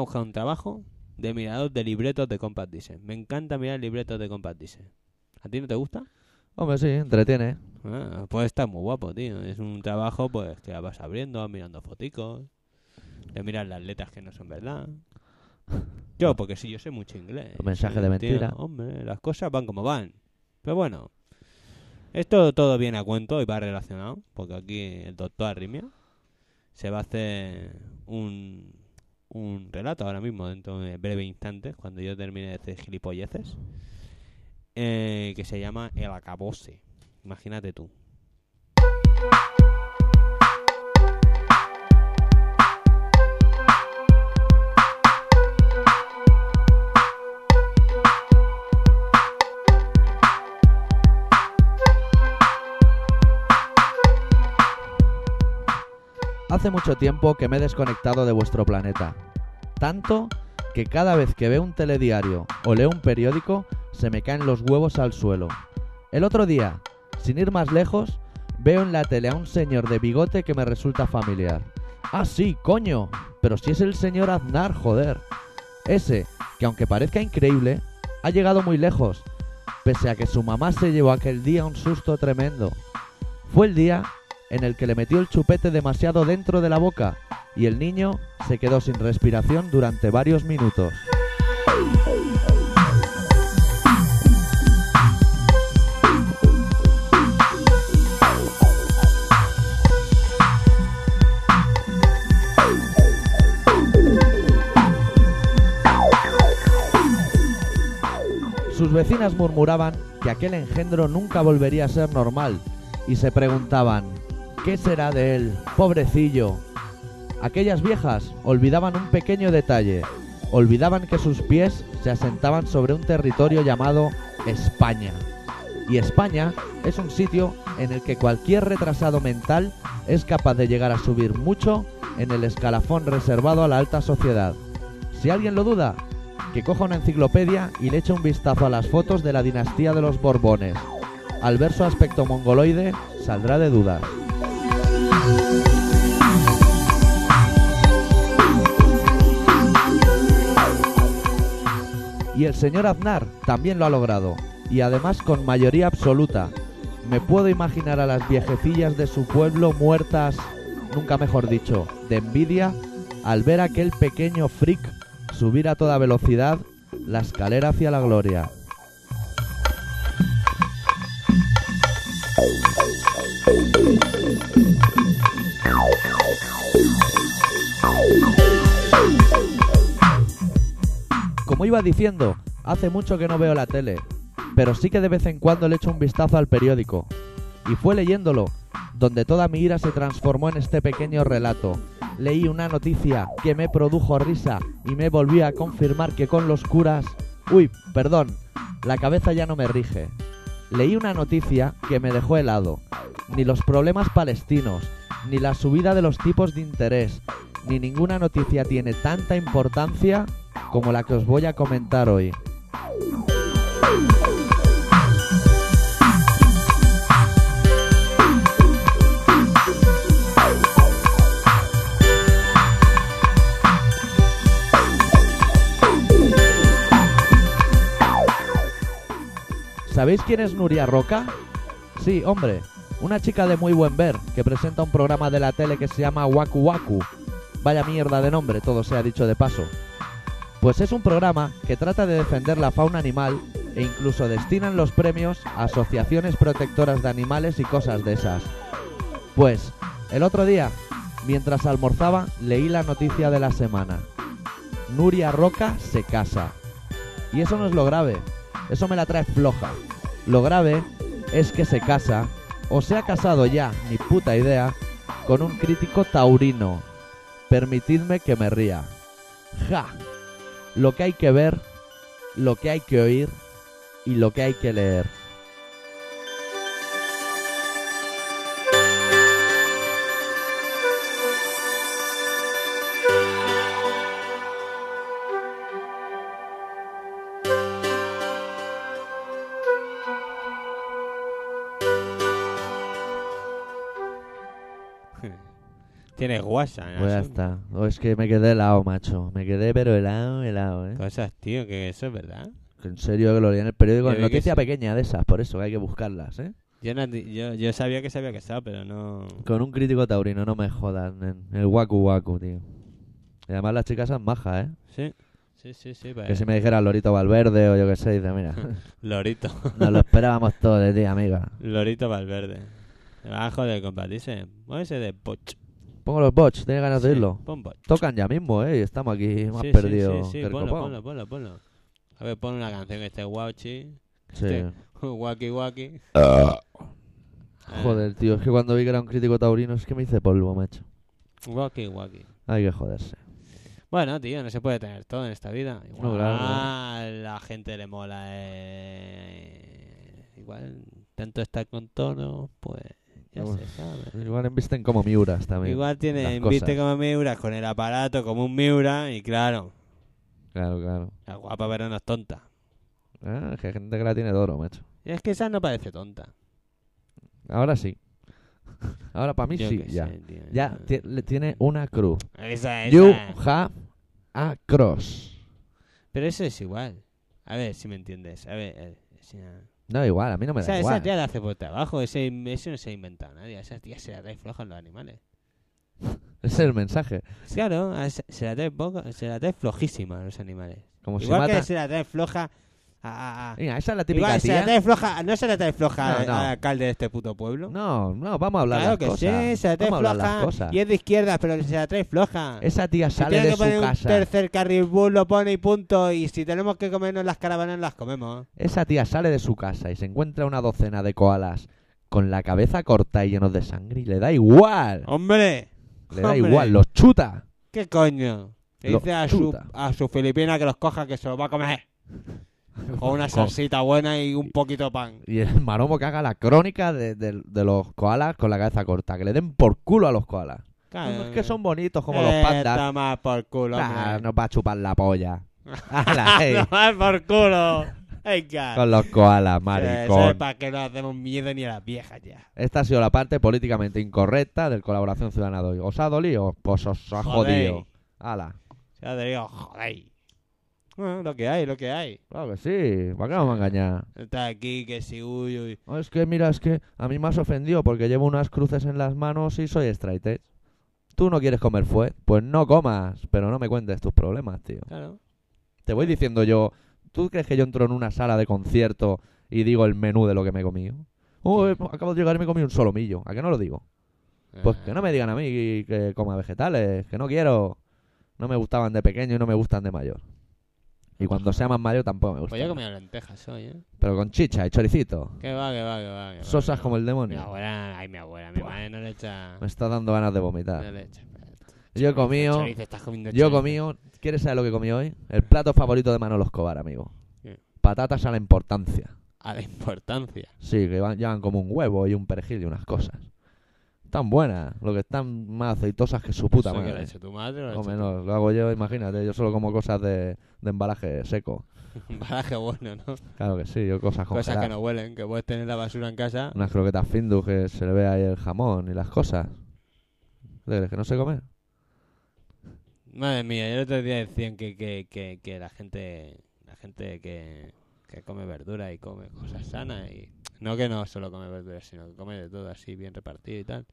S2: Buscar un trabajo de mirador de libretos de Compact Disc. Me encanta mirar libretos de Compact Disc. ¿A ti no te gusta?
S3: Hombre, sí, entretiene.
S2: Ah, pues está muy guapo, tío. Es un trabajo pues que vas abriendo, mirando foticos, de mirar las letras que no son verdad. Yo, porque sí, yo sé mucho inglés.
S3: Un mensaje de
S2: Tío,
S3: mentira.
S2: hombre, las cosas van como van. Pero bueno, esto todo viene a cuento y va relacionado, porque aquí el doctor Arrimia se va a hacer un, un relato ahora mismo, dentro de breve instantes, cuando yo termine de hacer gilipolleces, eh, que se llama El Acabose. Imagínate tú.
S3: Hace mucho tiempo que me he desconectado de vuestro planeta. Tanto que cada vez que veo un telediario o leo un periódico se me caen los huevos al suelo. El otro día, sin ir más lejos, veo en la tele a un señor de bigote que me resulta familiar. Ah, sí, coño, pero si es el señor Aznar, joder. Ese, que aunque parezca increíble, ha llegado muy lejos, pese a que su mamá se llevó aquel día un susto tremendo. Fue el día en el que le metió el chupete demasiado dentro de la boca y el niño se quedó sin respiración durante varios minutos. Sus vecinas murmuraban que aquel engendro nunca volvería a ser normal y se preguntaban, ¿qué será de él? Pobrecillo. Aquellas viejas olvidaban un pequeño detalle, olvidaban que sus pies se asentaban sobre un territorio llamado España. Y España es un sitio en el que cualquier retrasado mental es capaz de llegar a subir mucho en el escalafón reservado a la alta sociedad. Si alguien lo duda, que coja una enciclopedia y le eche un vistazo a las fotos de la dinastía de los Borbones. Al ver su aspecto mongoloide, saldrá de dudas. Y el señor Aznar también lo ha logrado, y además con mayoría absoluta. Me puedo imaginar a las viejecillas de su pueblo muertas, nunca mejor dicho, de envidia, al ver a aquel pequeño freak subir a toda velocidad la escalera hacia la gloria. Como iba diciendo, hace mucho que no veo la tele, pero sí que de vez en cuando le echo un vistazo al periódico. Y fue leyéndolo, donde toda mi ira se transformó en este pequeño relato. Leí una noticia que me produjo risa y me volvió a confirmar que con los curas... Uy, perdón, la cabeza ya no me rige. Leí una noticia que me dejó helado. Ni los problemas palestinos, ni la subida de los tipos de interés, ni ninguna noticia tiene tanta importancia como la que os voy a comentar hoy. ¿Sabéis quién es Nuria Roca? Sí, hombre, una chica de muy buen ver que presenta un programa de la tele que se llama Waku Waku. Vaya mierda de nombre, todo sea dicho de paso. Pues es un programa que trata de defender la fauna animal e incluso destinan los premios a asociaciones protectoras de animales y cosas de esas. Pues, el otro día, mientras almorzaba, leí la noticia de la semana. Nuria Roca se casa. Y eso no es lo grave, eso me la trae floja. Lo grave es que se casa, o se ha casado ya, ni puta idea, con un crítico taurino. Permitidme que me ría. ¡Ja! Lo que hay que ver, lo que hay que oír y lo que hay que leer.
S2: Tienes WhatsApp.
S3: Pues ya está. O es que me quedé helado, macho. Me quedé pero helado, helado, ¿eh?
S2: Cosas, tío, que eso es verdad.
S3: En serio que lo leí en el periódico. En
S2: que
S3: noticia pequeña de esas, por eso que hay que buscarlas, ¿eh?
S2: Yo, no yo, yo sabía que se había casado, pero no...
S3: Con un crítico taurino, no me jodas, nen. El waku waku, tío. Y además las chicas son majas, ¿eh?
S2: Sí, sí, sí, sí. Pues,
S3: Que si me dijera Lorito Valverde o yo qué sé, dice, mira,
S2: Lorito.
S3: nos lo esperábamos todo de ti, amiga.
S2: Lorito Valverde. Me va a joder, compadre. Muévese de poch.
S3: Pongo los bots, ¿tienes ganas de
S2: Sí,
S3: oírlo?
S2: Pon boch.
S3: Tocan ya mismo, ¿eh? Y estamos aquí más
S2: Sí, sí,
S3: perdidos
S2: Sí, sí,
S3: el
S2: ponlo, ponlo, ponlo, ponlo. A ver, pon una canción que esté guauchi.
S3: Sí.
S2: Este- Waki waki. Ah,
S3: Joder, tío, es que cuando vi que era un crítico taurino es que me hice polvo, macho.
S2: Waki waki.
S3: Hay que joderse.
S2: Bueno, tío, no se puede tener todo en esta vida. Igual
S3: No, claro.
S2: a la gente le mola. eh, Igual, tanto estar con tono, pues ya
S3: Uf.
S2: se sabe.
S3: Igual invisten como Miuras también.
S2: Igual
S3: las
S2: tiene,
S3: cosas.
S2: viste como Miura con el aparato como un Miura y claro,
S3: Claro, claro.
S2: la guapa pero no es tonta.
S3: Ah, es que hay gente que la tiene de oro, macho.
S2: Y es que esa no parece tonta.
S3: Ahora sí. Ahora para mí
S2: Yo
S3: sí,
S2: qué
S3: ya.
S2: sé, tío,
S3: Ya ti- le tiene una cruz.
S2: Esa,
S3: You
S2: esa.
S3: have a cross.
S2: Pero eso es igual. A ver si me entiendes. A ver, eh, esa,
S3: No, igual, a mí no me da
S2: esa, esa
S3: igual.
S2: tía la hace por trabajo. Ese, eso no se ha inventado nadie. Esa tía se la trae floja en los animales.
S3: Ese es el mensaje.
S2: Claro, esa- se la trae, poco, se la trae flojísima a los animales.
S3: Como
S2: igual
S3: si
S2: que
S3: mata...
S2: se la trae floja a... a- a-
S3: Venga, esa es la típica
S2: Igual se la
S3: tía.
S2: trae floja, no se la trae floja
S3: No,
S2: al,
S3: no.
S2: al alcalde de este puto pueblo.
S3: No, no, vamos a hablar
S2: claro
S3: las
S2: que
S3: cosas.
S2: sí, se la trae
S3: vamos
S2: floja y es de izquierda, pero se la trae floja.
S3: Esa tía
S2: Si
S3: sale
S2: tiene
S3: de
S2: que
S3: su
S2: poner un
S3: casa.
S2: tercer carril bus, lo pone y punto. Y si tenemos que comernos las caravanas, las comemos.
S3: Esa tía sale de su casa y se encuentra una docena de koalas con la cabeza corta y llenos de sangre y le da igual.
S2: ¡Hombre!
S3: Le da
S2: hombre.
S3: igual, los chuta.
S2: ¿Qué coño? Le dice a su, a su filipina que los coja, que se los va a comer. Con una salsita buena y un poquito de pan.
S3: Y el maromo que haga la crónica de, de- de los koalas con la cabeza corta. Que le den por culo a los koalas.
S2: Claro.
S3: Es que son bonitos como los
S2: Eh,
S3: pandas.
S2: Toma por culo,
S3: Ah,
S2: hombre.
S3: nos va a chupar la polla. Ala, ey,
S2: Toma por culo. Venga.
S3: con los koalas, maricón.
S2: sepa que no hacemos miedo ni a las viejas ya.
S3: Esta ha sido la parte políticamente incorrecta del Colaboración Ciudadana de hoy. ¿Os ha dolido? Pues os ha jodido. Ala.
S2: Ya te digo, joder. Bueno, lo que hay, lo que hay.
S3: Claro que sí. ¿Para qué vamos a engañar?
S2: Está aquí, que si uy, uy.
S3: Es que, mira, es que a mí me has ofendido porque llevo unas cruces en las manos y soy straight edge. ¿Tú no quieres comer fue? Pues no comas, pero no me cuentes tus problemas, tío.
S2: Claro.
S3: Te voy diciendo yo, ¿tú crees que yo entro en una sala de concierto y digo el menú de lo que me he comido? Oh, eh, acabo de llegar y me comí un solomillo. ¿A qué no lo digo? Pues que no me digan a mí que coma vegetales, que no quiero. No me gustaban de pequeño y no me gustan de mayor. Y cuando sea más mayor tampoco me
S2: Pues yo he comido lentejas hoy, ¿eh?
S3: Pero con chicha y choricito.
S2: Que va, que va, que va. que va,
S3: Sosas
S2: que
S3: como el
S2: Mi
S3: demonio.
S2: abuela, ay, mi abuela, mi madre no le echa.
S3: Me está dando ganas de
S2: No
S3: vomitar.
S2: le echa.
S3: Yo he comido...
S2: Chorizo, estás comiendo
S3: Yo he comido... ¿Quieres saber lo que comí hoy? El plato favorito de Manolo Escobar, amigo.
S2: ¿Qué?
S3: Patatas a la importancia.
S2: A la importancia.
S3: Sí, que van, llevan como un huevo y un perejil y unas cosas. Están buenas, lo que están más aceitosas que su puta
S2: ¿Eso que lo ha
S3: madre.
S2: tu madre o lo ha
S3: O
S2: hecho
S3: menos, lo hago yo, imagínate, yo solo como cosas de, de embalaje seco.
S2: baraje bueno, ¿no?
S3: Claro que sí, yo cosas
S2: Cosas que no huelen, que puedes tener la basura en casa.
S3: Unas croquetas Findus que se le ve ahí el jamón y las cosas. ¿Qué crees, que no sé comer?
S2: Madre mía, el otro día decían que, que, que, que la gente la gente que, que come verdura y come cosas sanas y no que no solo come verduras, sino que come de todo así bien repartido y tal,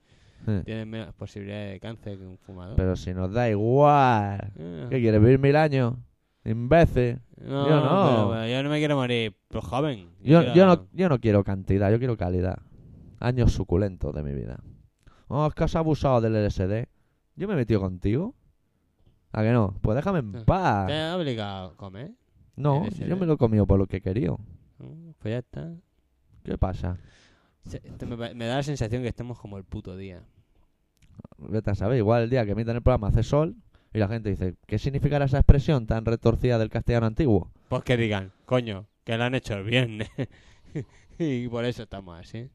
S2: tienen menos posibilidades de cáncer que un fumador.
S3: Pero si nos da igual.
S2: Eh,
S3: ¿Qué quieres, vivir mil años? Imbécil.
S2: no,
S3: yo no.
S2: pero- pero yo no me quiero morir, pero joven.
S3: Yo,
S2: quiero-
S3: yo, no, yo no quiero cantidad, yo quiero calidad. Años suculentos de mi vida. Oh, es que has abusado del LSD. Yo me he metido contigo. ¿A que no? Pues déjame en
S2: Eh,
S3: paz.
S2: ¿Te ha obligado a comer?
S3: No, yo me lo he comido por lo que he querido.
S2: Mm, Pues ya está.
S3: ¿Qué pasa?
S2: Se- te- me, me da la sensación que estamos como el puto día.
S3: Vete a saber, igual el día que emiten el programa hace sol y la gente dice, ¿qué significará esa expresión tan retorcida del castellano antiguo?
S2: Pues que digan, coño, que lo han hecho el viernes. y por eso estamos así.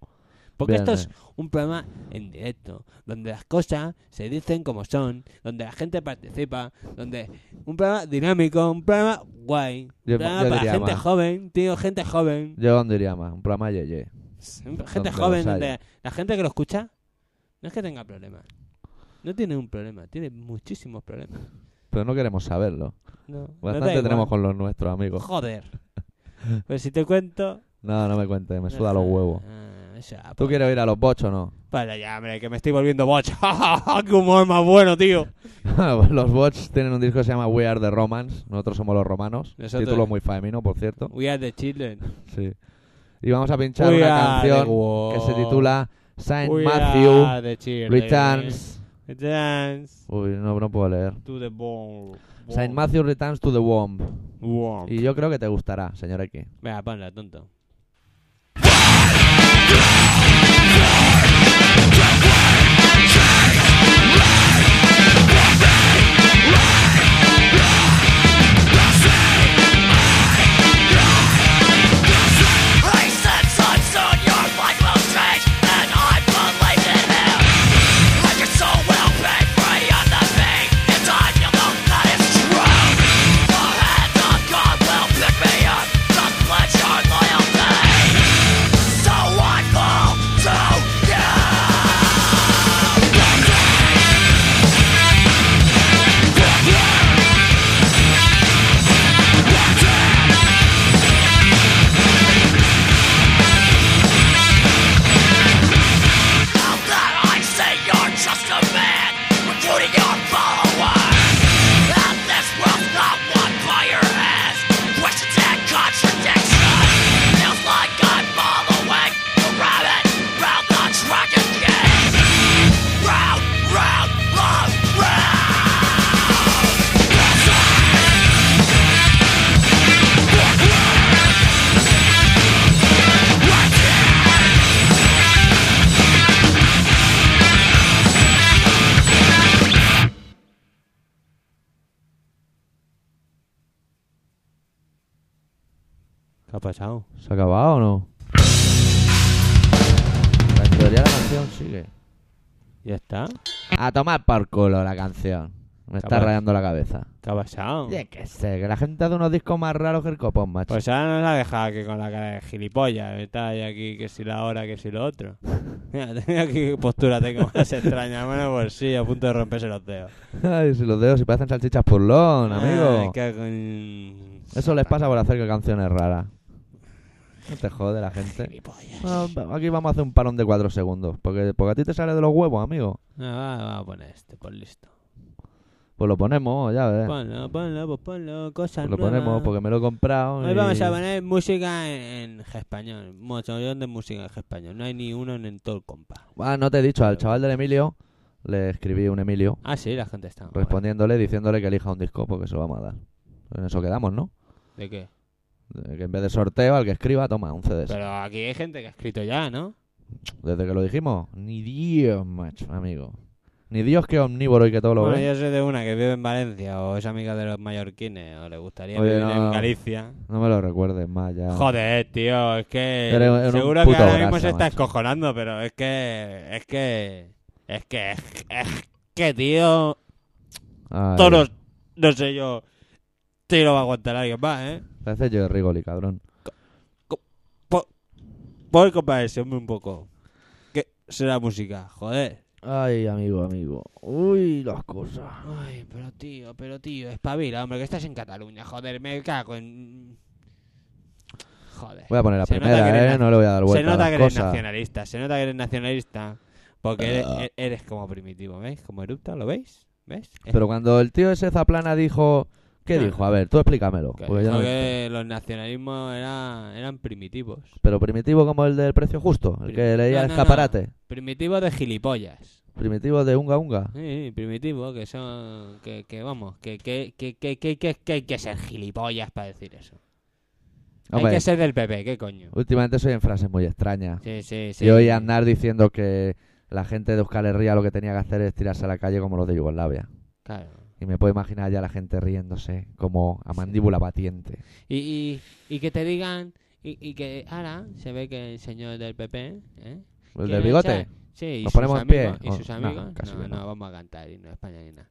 S2: Porque esto es un programa en directo, donde las cosas se dicen como son, donde la gente participa, donde un programa dinámico, un programa guay,
S3: Yo-
S2: programa
S3: yo
S2: para
S3: diría
S2: gente
S3: más.
S2: joven, tío, gente joven,
S3: Yo dónde diría más, un programa yeye.
S2: gente joven, donde la gente que lo escucha no es que tenga problemas. No tiene un problema, tiene muchísimos problemas.
S3: Pero no queremos saberlo.
S2: No,
S3: Bastante tenemos con los nuestros amigos.
S2: Joder. Pues si te cuento...
S3: No, no me cuentes, me suda los huevos.
S2: Ah,
S3: ¿Tú
S2: pues-
S3: quieres ir a los bochos o no?
S2: Vaya ya, hombre, que me estoy volviendo bocho. ¡Qué humor más bueno, tío!
S3: los bots tienen un disco que se llama We Are the Romans. Nosotros somos los romanos.
S2: Nosotros-
S3: Título muy femenino, por cierto.
S2: We are the children.
S3: Sí. Y vamos a pinchar
S2: We
S3: una canción que se titula Saint
S2: We
S3: Matthew. Returns.
S2: Returns
S3: Uy, no, no puedo leer.
S2: to the bone.
S3: Saint Matthew Returns to the Womb.
S2: Womb.
S3: Y yo creo que te gustará, señor X.
S2: Venga, ponla, tonto. Pasado?
S3: ¿Se ha acabado o no? En teoría la canción sigue.
S2: ¿Ya está?
S3: A tomar por culo la canción. Me está rayando la cabeza.
S2: ¿Qué ha pasado?
S3: Yo qué sé, que la gente hace unos discos más raros que el copón, macho.
S2: Pues ahora nos ha dejado aquí con la cara de gilipollas. Está ahí aquí que si la hora, que si lo otro. Mira, mira qué postura tengo más extraña. Bueno, pues sí, a punto de romperse los dedos.
S3: Ay, si los dedos si parecen salchichas purlón,
S2: Ay,
S3: amigo.
S2: qué con-
S3: Eso les pasa por hacer canciones raras. No te jode la gente. Bueno, aquí vamos a hacer un parón de cuatro segundos. Porque, porque a ti te sale de los huevos, amigo.
S2: Ah, va, va a poner este, por listo.
S3: Pues lo ponemos, ya ves.
S2: Ponlo, ponlo, pues ponlo, cosas
S3: Pues lo
S2: nuevas.
S3: ponemos porque me lo he comprado.
S2: Hoy
S3: y-
S2: vamos a poner música en, en español. Montón de música en español. No hay ni uno en, en todo el compa.
S3: Ah, no te he dicho, al chaval del Emilio le escribí un Emilio
S2: Ah, sí, la gente está.
S3: respondiéndole, diciéndole que elija un disco porque se lo vamos a dar. En eso quedamos, ¿no?
S2: ¿De qué?
S3: De Que en vez de sorteo, al que escriba, toma un CD.
S2: Pero aquí hay gente que ha escrito ya, ¿no?
S3: Desde que lo dijimos, ni Dios, macho, amigo. Ni Dios que omnívoro y que todo lo
S2: Bueno,
S3: ve.
S2: yo soy de una que vive en Valencia o es amiga de los mallorquines o le gustaría
S3: Oye,
S2: vivir
S3: no,
S2: en. Galicia.
S3: No me lo recuerdes más ya.
S2: Joder, tío, es que
S3: Eres-
S2: seguro que ahora mismo
S3: grasa,
S2: se está
S3: macho.
S2: escojonando, pero es que es que es que es que tío,
S3: Ay,
S2: todos no sé yo, te lo va a aguantar alguien más, ¿eh?
S3: Parece yo de Rigoli, cabrón.
S2: Voy a ese hombre un poco. ¿Qué será música? Joder.
S3: Ay, amigo, amigo. Uy, las cosas.
S2: Ay, pero tío, pero tío, espabila, hombre, que estás en Cataluña, joder, me cago en... Joder.
S3: Voy a poner la
S2: Se
S3: primera,
S2: eres
S3: ¿eh? No le voy a dar
S2: Se
S3: vuelta a
S2: nota
S3: las
S2: que eres
S3: cosas.
S2: nacionalista, se nota que eres nacionalista, porque eres,
S3: Ah.
S2: e- eres como primitivo, ¿veis? Como erupta, ¿lo veis? ¿Ves? Es
S3: Pero cuando el tío ese Zaplana dijo... ¿Qué dijo? A ver, tú explícamelo.
S2: que
S3: porque yo
S2: dijo
S3: no-
S2: que los nacionalismos era- eran primitivos.
S3: Pero primitivo como el del precio justo, el que leía
S2: no,
S3: el
S2: no, no.
S3: escaparate.
S2: Primitivos de gilipollas.
S3: Primitivo de unga unga.
S2: Sí, primitivos, que son... Que, que vamos, que, que, que, que, que, que, que hay que ser gilipollas para decir eso. Hay que ser del PP, ¿qué coño?
S3: últimamente soy en frases muy extrañas.
S2: Sí, sí, sí.
S3: Y hoy andar diciendo que la gente de Euskal Herria lo que tenía que hacer es tirarse a la calle como los de Yugoslavia.
S2: Claro.
S3: Y me puedo imaginar ya la gente riéndose como a mandíbula batiente.
S2: Y, y, y que te digan... Y, y que ahora se ve que el señor del PP... ¿eh?
S3: ¿El del bigote?
S2: echar- Sí, y
S3: ¿Nos
S2: sus
S3: ponemos en pie?
S2: amigos. Y
S3: O-
S2: sus amigos. No,
S3: no.
S2: no, vamos a cantar himno de España ni nada.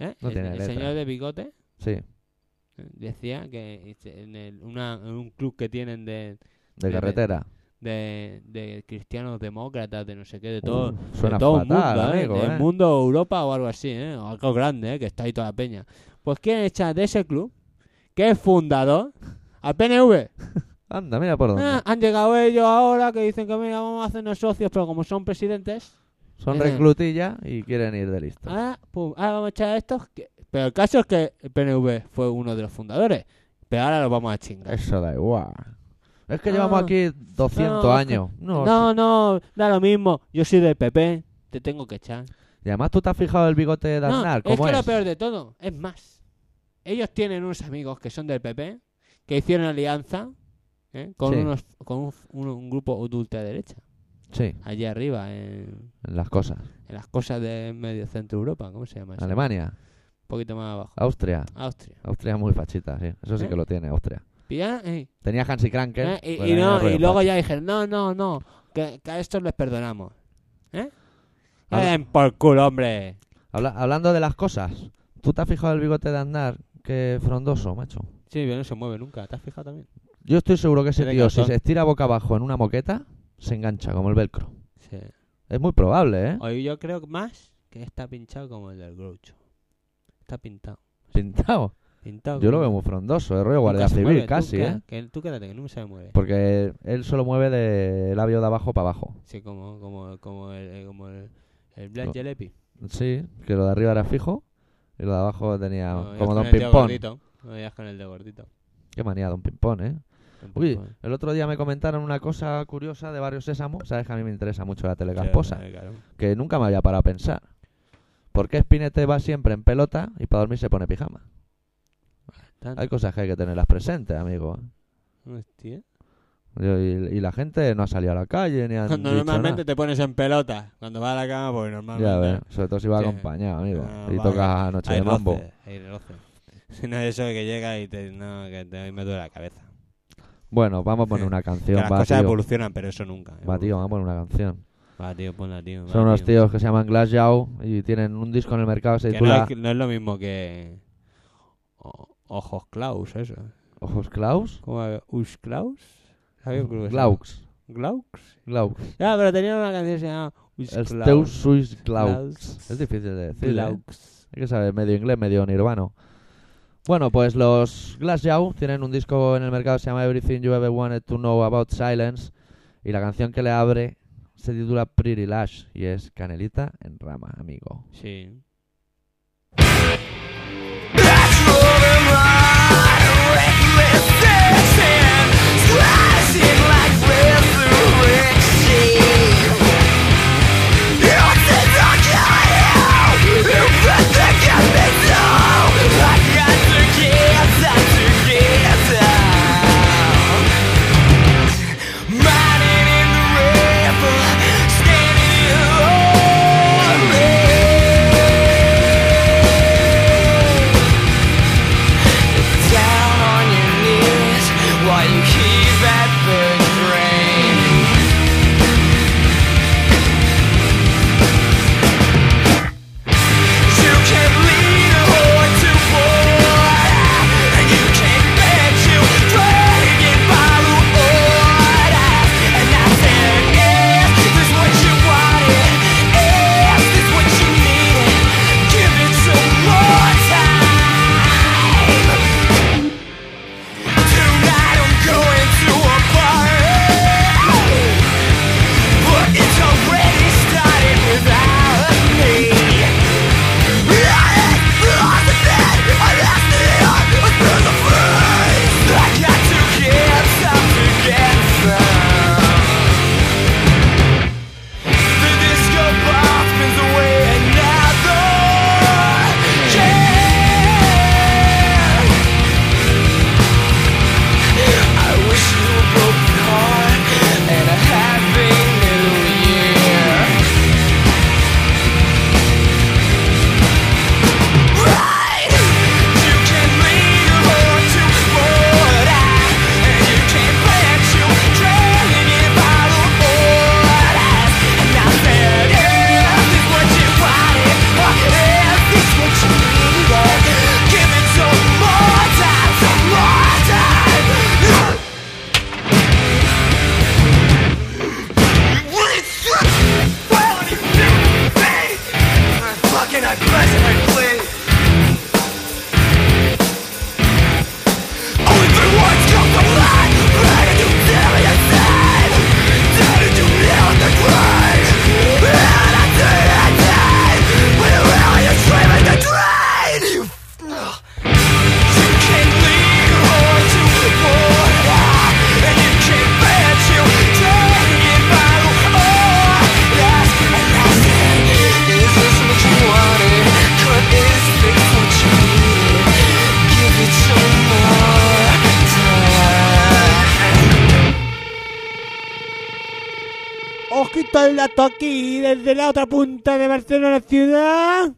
S2: ¿Eh?
S3: No
S2: el,
S3: tiene
S2: el señor de bigote
S3: Sí,
S2: decía que en, el- una, en un club que tienen de,
S3: de
S2: De-
S3: carretera.
S2: De, de cristianos demócratas, de no sé qué, de todo,
S3: Uh, suena
S2: de todo el
S3: fatal,
S2: mundo, ¿eh? del
S3: ¿eh?
S2: mundo Europa o algo así, ¿eh? O algo grande, ¿eh? Que está ahí toda la peña. Pues quieren echar de ese club, que es fundador, al PNV.
S3: Anda, mira por dónde.
S2: Ah, han llegado ellos ahora que dicen que mira, vamos a hacernos socios, pero como son presidentes,
S3: Son reclutillas y quieren ir de listo.
S2: ahora, pum, ahora vamos a echar a estos. que- Pero el caso es que el PNV fue uno de los fundadores, pero ahora los vamos a chingar.
S3: Eso da igual. Es que
S2: Ah,
S3: llevamos aquí 200
S2: no, es
S3: años. No,
S2: No, no, da lo mismo. Yo soy del PP, te tengo que echar.
S3: Y además tú te has fijado el bigote de
S2: No,
S3: Aznar,
S2: es
S3: ¿cómo
S2: que
S3: es?
S2: lo peor de todo, es más. Ellos tienen unos amigos que son del PP, que hicieron alianza ¿eh? con,
S3: Sí.
S2: unos, con un, un- un grupo de ultraderecha,
S3: Sí,
S2: allí arriba, en,
S3: en las cosas.
S2: en las cosas de medio centro Europa, ¿cómo se llama eso?
S3: Alemania,
S2: Un poquito más abajo.
S3: Austria.
S2: Austria.
S3: Austria es muy fachita, sí. Eso sí
S2: ¿Eh?
S3: que lo tiene, Austria.
S2: Pilla, eh,
S3: Tenía Hansi Krankel.
S2: eh, y,
S3: pues
S2: y no- luego ya dijeron, no, no, no, que, que a estos les perdonamos. ¿Eh?
S3: Habla-
S2: por culo, hombre.
S3: Habla- hablando de las cosas, ¿tú te has fijado el bigote de Aznar? Qué frondoso, macho.
S2: Sí, pero no se mueve nunca, ¿te has fijado también?
S3: Yo estoy seguro que ese tío, si se estira boca abajo en una moqueta, se engancha como el velcro.
S2: Sí.
S3: Es muy probable, ¿eh?
S2: Hoy yo creo más que está pinchado como el del Groucho. Está pintado.
S3: Pintado.
S2: Pintado.
S3: Yo lo veo muy frondoso, es rollo
S2: Nunca
S3: guardia civil
S2: mueve, tú
S3: casi,
S2: queda-
S3: ¿eh?
S2: Que, tú quédate, que no se mueve.
S3: Porque él solo mueve de labio de abajo para abajo.
S2: Sí, como, como, como el, eh, como el, el Black.
S3: Sí, que lo de arriba era fijo y lo de abajo tenía
S2: No,
S3: como Don Pimpón.
S2: No, es con el de gordito.
S3: Qué manía Don Pimpón, ¿eh?
S2: Don
S3: Uy,
S2: Pimpón.
S3: el otro día me comentaron una cosa curiosa de Barrio Sésamo. Sabes que a mí me interesa mucho la telegasposa.
S2: Sí, claro.
S3: Que nunca me había parado a pensar. ¿Por qué Spinete va siempre en pelota y para dormir se pone pijama? Hay cosas que hay que tenerlas presentes, amigo.
S2: Hostia.
S3: Y, y la gente no ha salido a la calle ni han
S2: Cuando
S3: dicho
S2: normalmente
S3: nada.
S2: te pones en pelota. Cuando vas a la cama, pues normalmente.
S3: Ya ves, sobre todo si va
S2: Sí.
S3: acompañado, amigo.
S2: Ah,
S3: y
S2: vale.
S3: toca Noche
S2: Hay
S3: de Mambo.
S2: hay roce. No es eso de que llega y te, no, que te, me duele la cabeza.
S3: Bueno, vamos a poner una
S2: Que
S3: canción,
S2: las
S3: va,
S2: cosas
S3: tío.
S2: evolucionan, pero eso nunca.
S3: Va, tío, vamos a poner una canción.
S2: Va, tío, ponla, tío. va,
S3: Son unos
S2: tío.
S3: tíos que se llaman Glass Jaw y tienen un disco en el mercado que se
S2: Que no, es, no es lo mismo que. Ojos Klaus, eso.
S3: Ojos Klaus.
S2: ¿Cómo? ¿Us Klaus? ¿Sabía cómo se
S3: Glaux.
S2: ¿Glaux?
S3: Glaux.
S2: Ah, pero tenía una canción que se llama Us
S3: El
S2: Klaus.
S3: Suis Glaux.
S2: Klaus.
S3: Es difícil de decir. ¿eh?
S2: Glaux.
S3: Hay que saber medio inglés, medio nirvano. Bueno, pues los Glass Jaw tienen un disco en el mercado que se llama Everything You Ever Wanted to Know About Silence. Y la canción que le abre se titula Pretty Lash y es Canelita en rama, amigo.
S2: Sí.
S5: Standing in the
S2: la otra punta de Barcelona ciudad.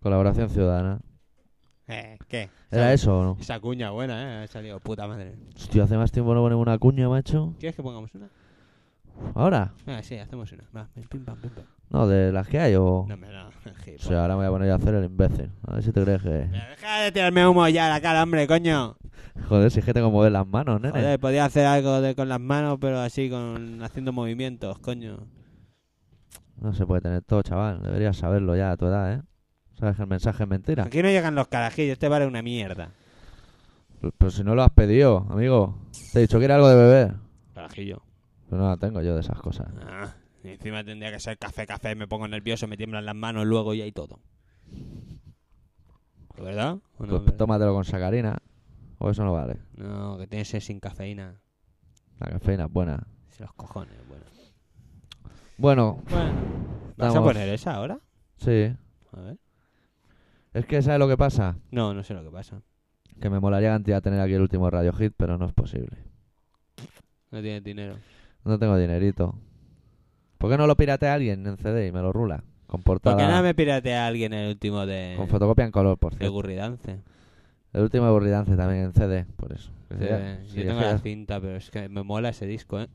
S3: Colaboración ciudadana.
S2: Eh, ¿qué?
S3: ¿Era eso o no?
S2: Esa cuña buena, eh. Ha salido puta madre.
S3: Hostia, hace más tiempo no ponemos una cuña, macho.
S2: ¿Quieres que pongamos una?
S3: ¿Ahora?
S2: Ah, sí, hacemos una. Va, pim, pam, pim, pam.
S3: No, de las que hay o...
S2: No, me no.
S3: O sea, ahora me voy a poner a hacer el imbécil. A ver si te crees que...
S2: Deja de tirarme humo ya a la cara, hombre, coño.
S3: Joder, si es que tengo que mover las manos, nene.
S2: Joder, podía hacer algo de, con las manos, pero así, con haciendo movimientos, coño.
S3: No se puede tener todo, chaval. Deberías saberlo ya a tu edad, ¿eh? Sabes que el mensaje es mentira.
S2: Aquí no llegan los carajillos, este bar es una mierda.
S3: Pero si no lo has pedido, amigo. Te he dicho que era algo de beber.
S2: Carajillo.
S3: Pero no la tengo yo de esas cosas.
S2: Ah, y encima tendría que ser café, café, me pongo nervioso, me tiemblan las manos luego y ahí todo. ¿Verdad? ¿O no,
S3: Pues
S2: verdad?
S3: tómatelo con sacarina. O eso no vale.
S2: No, que tiene que ser sin cafeína.
S3: La cafeína es buena.
S2: Si los cojones, bueno.
S3: Bueno,
S2: Bueno, ¿vas a
S3: Estamos-
S2: poner esa ahora?
S3: sí.
S2: A ver.
S3: Es que, ¿sabes lo que pasa?
S2: No, no sé lo que pasa.
S3: Que me molaría cantidad tener aquí el último Radio Hit, pero no es posible.
S2: No tienes dinero.
S3: No tengo dinerito. ¿Por qué no lo piratea alguien en CD y me lo rula? Con
S2: ¿Por
S3: portada.
S2: qué no me piratea alguien el último de,
S3: Con fotocopia en color, por
S2: de
S3: cierto.
S2: Gurridance?
S3: El último de Burridance también en CD, por eso.
S2: Sí,
S3: sería-
S2: yo tengo la cinta, pero es que me mola ese disco, ¿eh?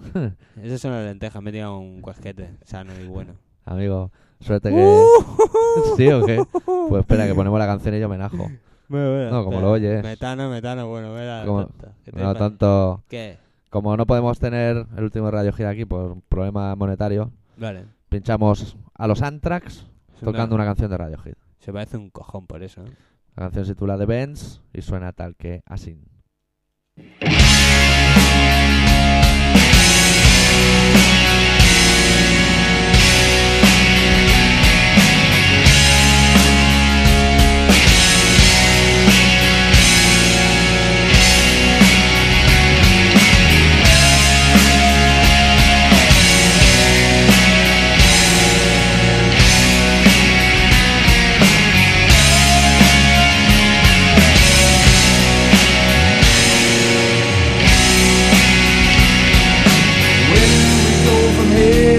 S2: Esas son las lentejas, me he tirado un cuesquete sano y bueno.
S3: Amigo, suerte que...
S2: Uh.
S3: ¿Sí o qué? Pues espera, que ponemos la canción y yo me najo. No, como lo oyes.
S2: Metano, metano, bueno, mira.
S3: Como-
S2: tonto. ¿Qué te
S3: No tanto...
S2: ¿Qué?
S3: Como no podemos tener el último Radio Hit aquí por problemas monetarios,
S2: Vale.
S3: pinchamos a los Anthrax tocando
S2: una-
S3: una canción de Radio Hit.
S2: Se parece un cojón por eso, ¿eh?
S3: La canción se titula The Benz y suena tal que así.
S6: stole from here.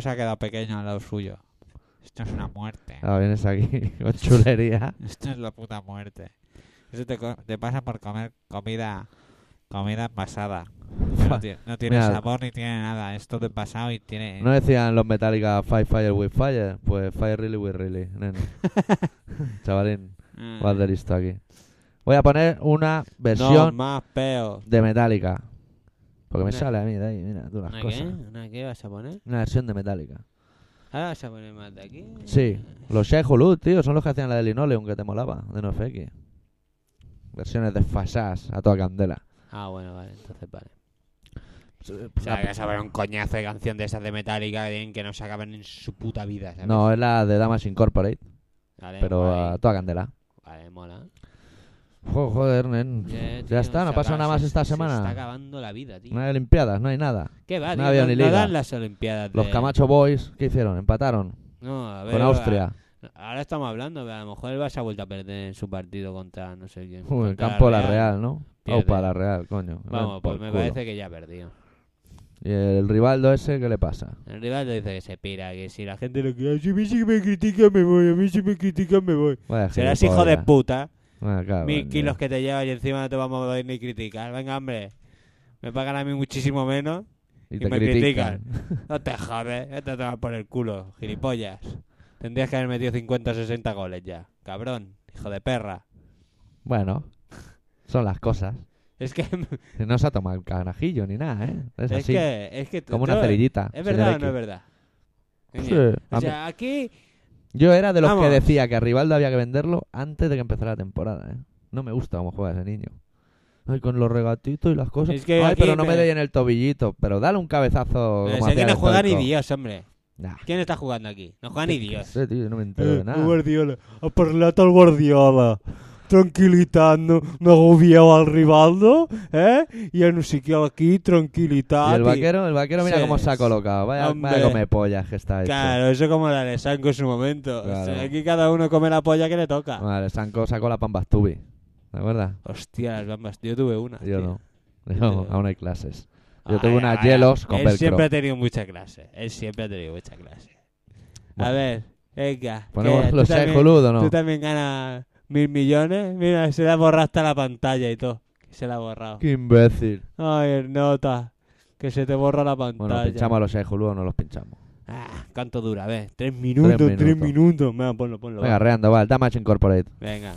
S7: Se ha quedado pequeño al lado suyo. Esto es una muerte.
S3: Vienes aquí con chulería.
S7: Esto es la puta muerte. Eso te, co- te pasa por comer comida comida envasada. Que No, tiene, no tiene
S3: Mira.
S7: sabor ni tiene nada. Es todo envasado y tiene...
S3: ¿No decían los Metallica Fight Fire with Fire? Pues Fire Really with Really, nene. Chavalín,
S7: Ah,
S3: vas de listo aquí. Voy a poner una
S2: No,
S3: versión
S2: más peo.
S3: de Metallica. Porque me
S2: Una-
S3: sale a mí de ahí, mira, tú las
S2: ¿Una
S3: cosas.
S2: qué? ¿Una qué vas a poner?
S3: Una versión de Metallica.
S2: Ahora vas a poner más de aquí.
S3: Sí, los Shea Hulud, tío, son los que hacían la de Linoleum que te molaba, de NoFX. Versiones desfasadas a toda candela.
S2: Ah, bueno, vale, entonces vale. O sea, que saber un coñazo de canción de esas de Metallica que tienen que no se acaban en su puta vida, ¿sabes?
S3: no, es la de Damas Incorporate,
S2: Vale,
S3: pero
S2: guay.
S3: a toda candela.
S2: Vale, mola.
S3: Jo- Joder, nen. Ya está, no
S2: se
S3: pasa nada más
S2: se-
S3: esta
S2: se
S3: semana.
S2: está acabando la vida, tío.
S3: No hay Olimpiadas, no hay nada.
S2: ¿Qué va,
S3: no había
S2: No,
S3: ni
S2: no
S3: liga.
S2: dan las Olimpiadas
S3: Los
S2: de-
S3: Camacho Boys, ¿qué hicieron? Empataron
S2: No, a ver,
S3: con Austria.
S2: a- Ahora estamos hablando, pero a lo mejor el Barça ha vuelto a perder en su partido contra no sé quién.
S3: Uy, el campo de la Real, ¿no?
S2: Pierde.
S3: Opa, la Real, coño.
S2: Vamos, pues me
S3: culo.
S2: parece que ya ha perdido.
S3: ¿Y el Rivaldo ese qué le pasa?
S2: El rival te dice que se pira, que si la gente lo quiere, si a mí que me critican me voy, a mí si me critican me voy. Serás hijo de puta, Mil kilos que te llevas y encima no te vamos a poder ni criticar. Venga, hombre, me pagan a mí muchísimo menos
S3: Y
S2: y
S3: te
S2: me
S3: critican.
S2: No te jodes, esto te va por el culo, gilipollas. Tendrías que haber metido 50 o 60 goles ya, cabrón, hijo de perra.
S3: Bueno, son las cosas.
S2: Es que,
S3: No se ha tomado el canajillo ni nada, ¿eh? Es,
S2: es
S3: así,
S2: que, es que
S3: como una cerillita.
S2: ¿Es verdad o no es verdad?
S3: Sí,
S2: O sea, aquí
S3: Yo era de los que decía que a Rivaldo había que venderlo antes de que empezara la temporada, ¿eh? No me gusta cómo juega ese niño. Ay, con los regatitos y las cosas.
S2: Es que
S3: Ay,
S2: aquí
S3: pero no me
S2: me-
S3: dé en el tobillito. Pero dale un cabezazo.
S2: pero
S3: como
S2: si
S3: hacía
S2: aquí no
S3: el
S2: juega ni
S3: Stoico.
S2: Dios, hombre.
S3: Nah,
S2: ¿Quién está jugando aquí? No juega ni
S3: qué
S2: Dios.
S3: sé, tío, no me entero
S2: Eh,
S3: de nada.
S2: Guardiola, al Guardiola tranquil·litant, no agobieu al Rivaldo, eh? I a no sé què aquí, tranquil·litat.
S3: Y el vaquero, el vaquero mira
S2: Sí.
S3: cómo se ha colocado. Vaya, vaya come pollas que está hecho.
S2: Claro, eso como la de Sanko en su momento. O sea,
S3: Claro.
S2: aquí cada uno come la polla que le toca.
S3: Vale, Sanko sacó la pambastubi. ¿De acuerdo?
S2: Hostia, las bambas. Yo tuve una.
S3: Yo
S2: tío.
S3: no. Aún hay clases. Yo
S2: Ay,
S3: tuve unas
S2: ay,
S3: hielos con
S2: Él
S3: velcro.
S2: siempre ha tenido mucha clase. Él siempre ha tenido mucha clase. A
S3: Bueno.
S2: ver, venga.
S3: ¿Ponemos
S2: ¿qué? ¿Tú
S3: los Shai o no?
S2: ¿Tú también ganas mil millones? Mira, se le ha borrado hasta la pantalla y todo. Se la ha borrado.
S3: Qué imbécil.
S2: Ay, el nota. Que se te borra la pantalla.
S3: Bueno, pinchamos a los Shai o no los pinchamos.
S2: Ah, ¿cuánto dura? A ver, tres minutos, tres
S3: minutos.
S2: minutos. Venga, ponlo, ponlo.
S3: Venga, reando, va, Damage Incorporate.
S2: Venga.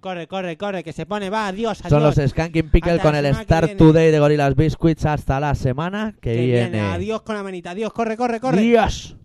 S2: Corre, corre, corre, que se pone, va, adiós, adiós.
S3: Son los Skanking Pickle con el Start Today de Gorillas Biscuits hasta la semana que,
S2: que
S3: viene.
S2: viene. Adiós con la manita, adiós, corre, corre, corre.
S8: Dios.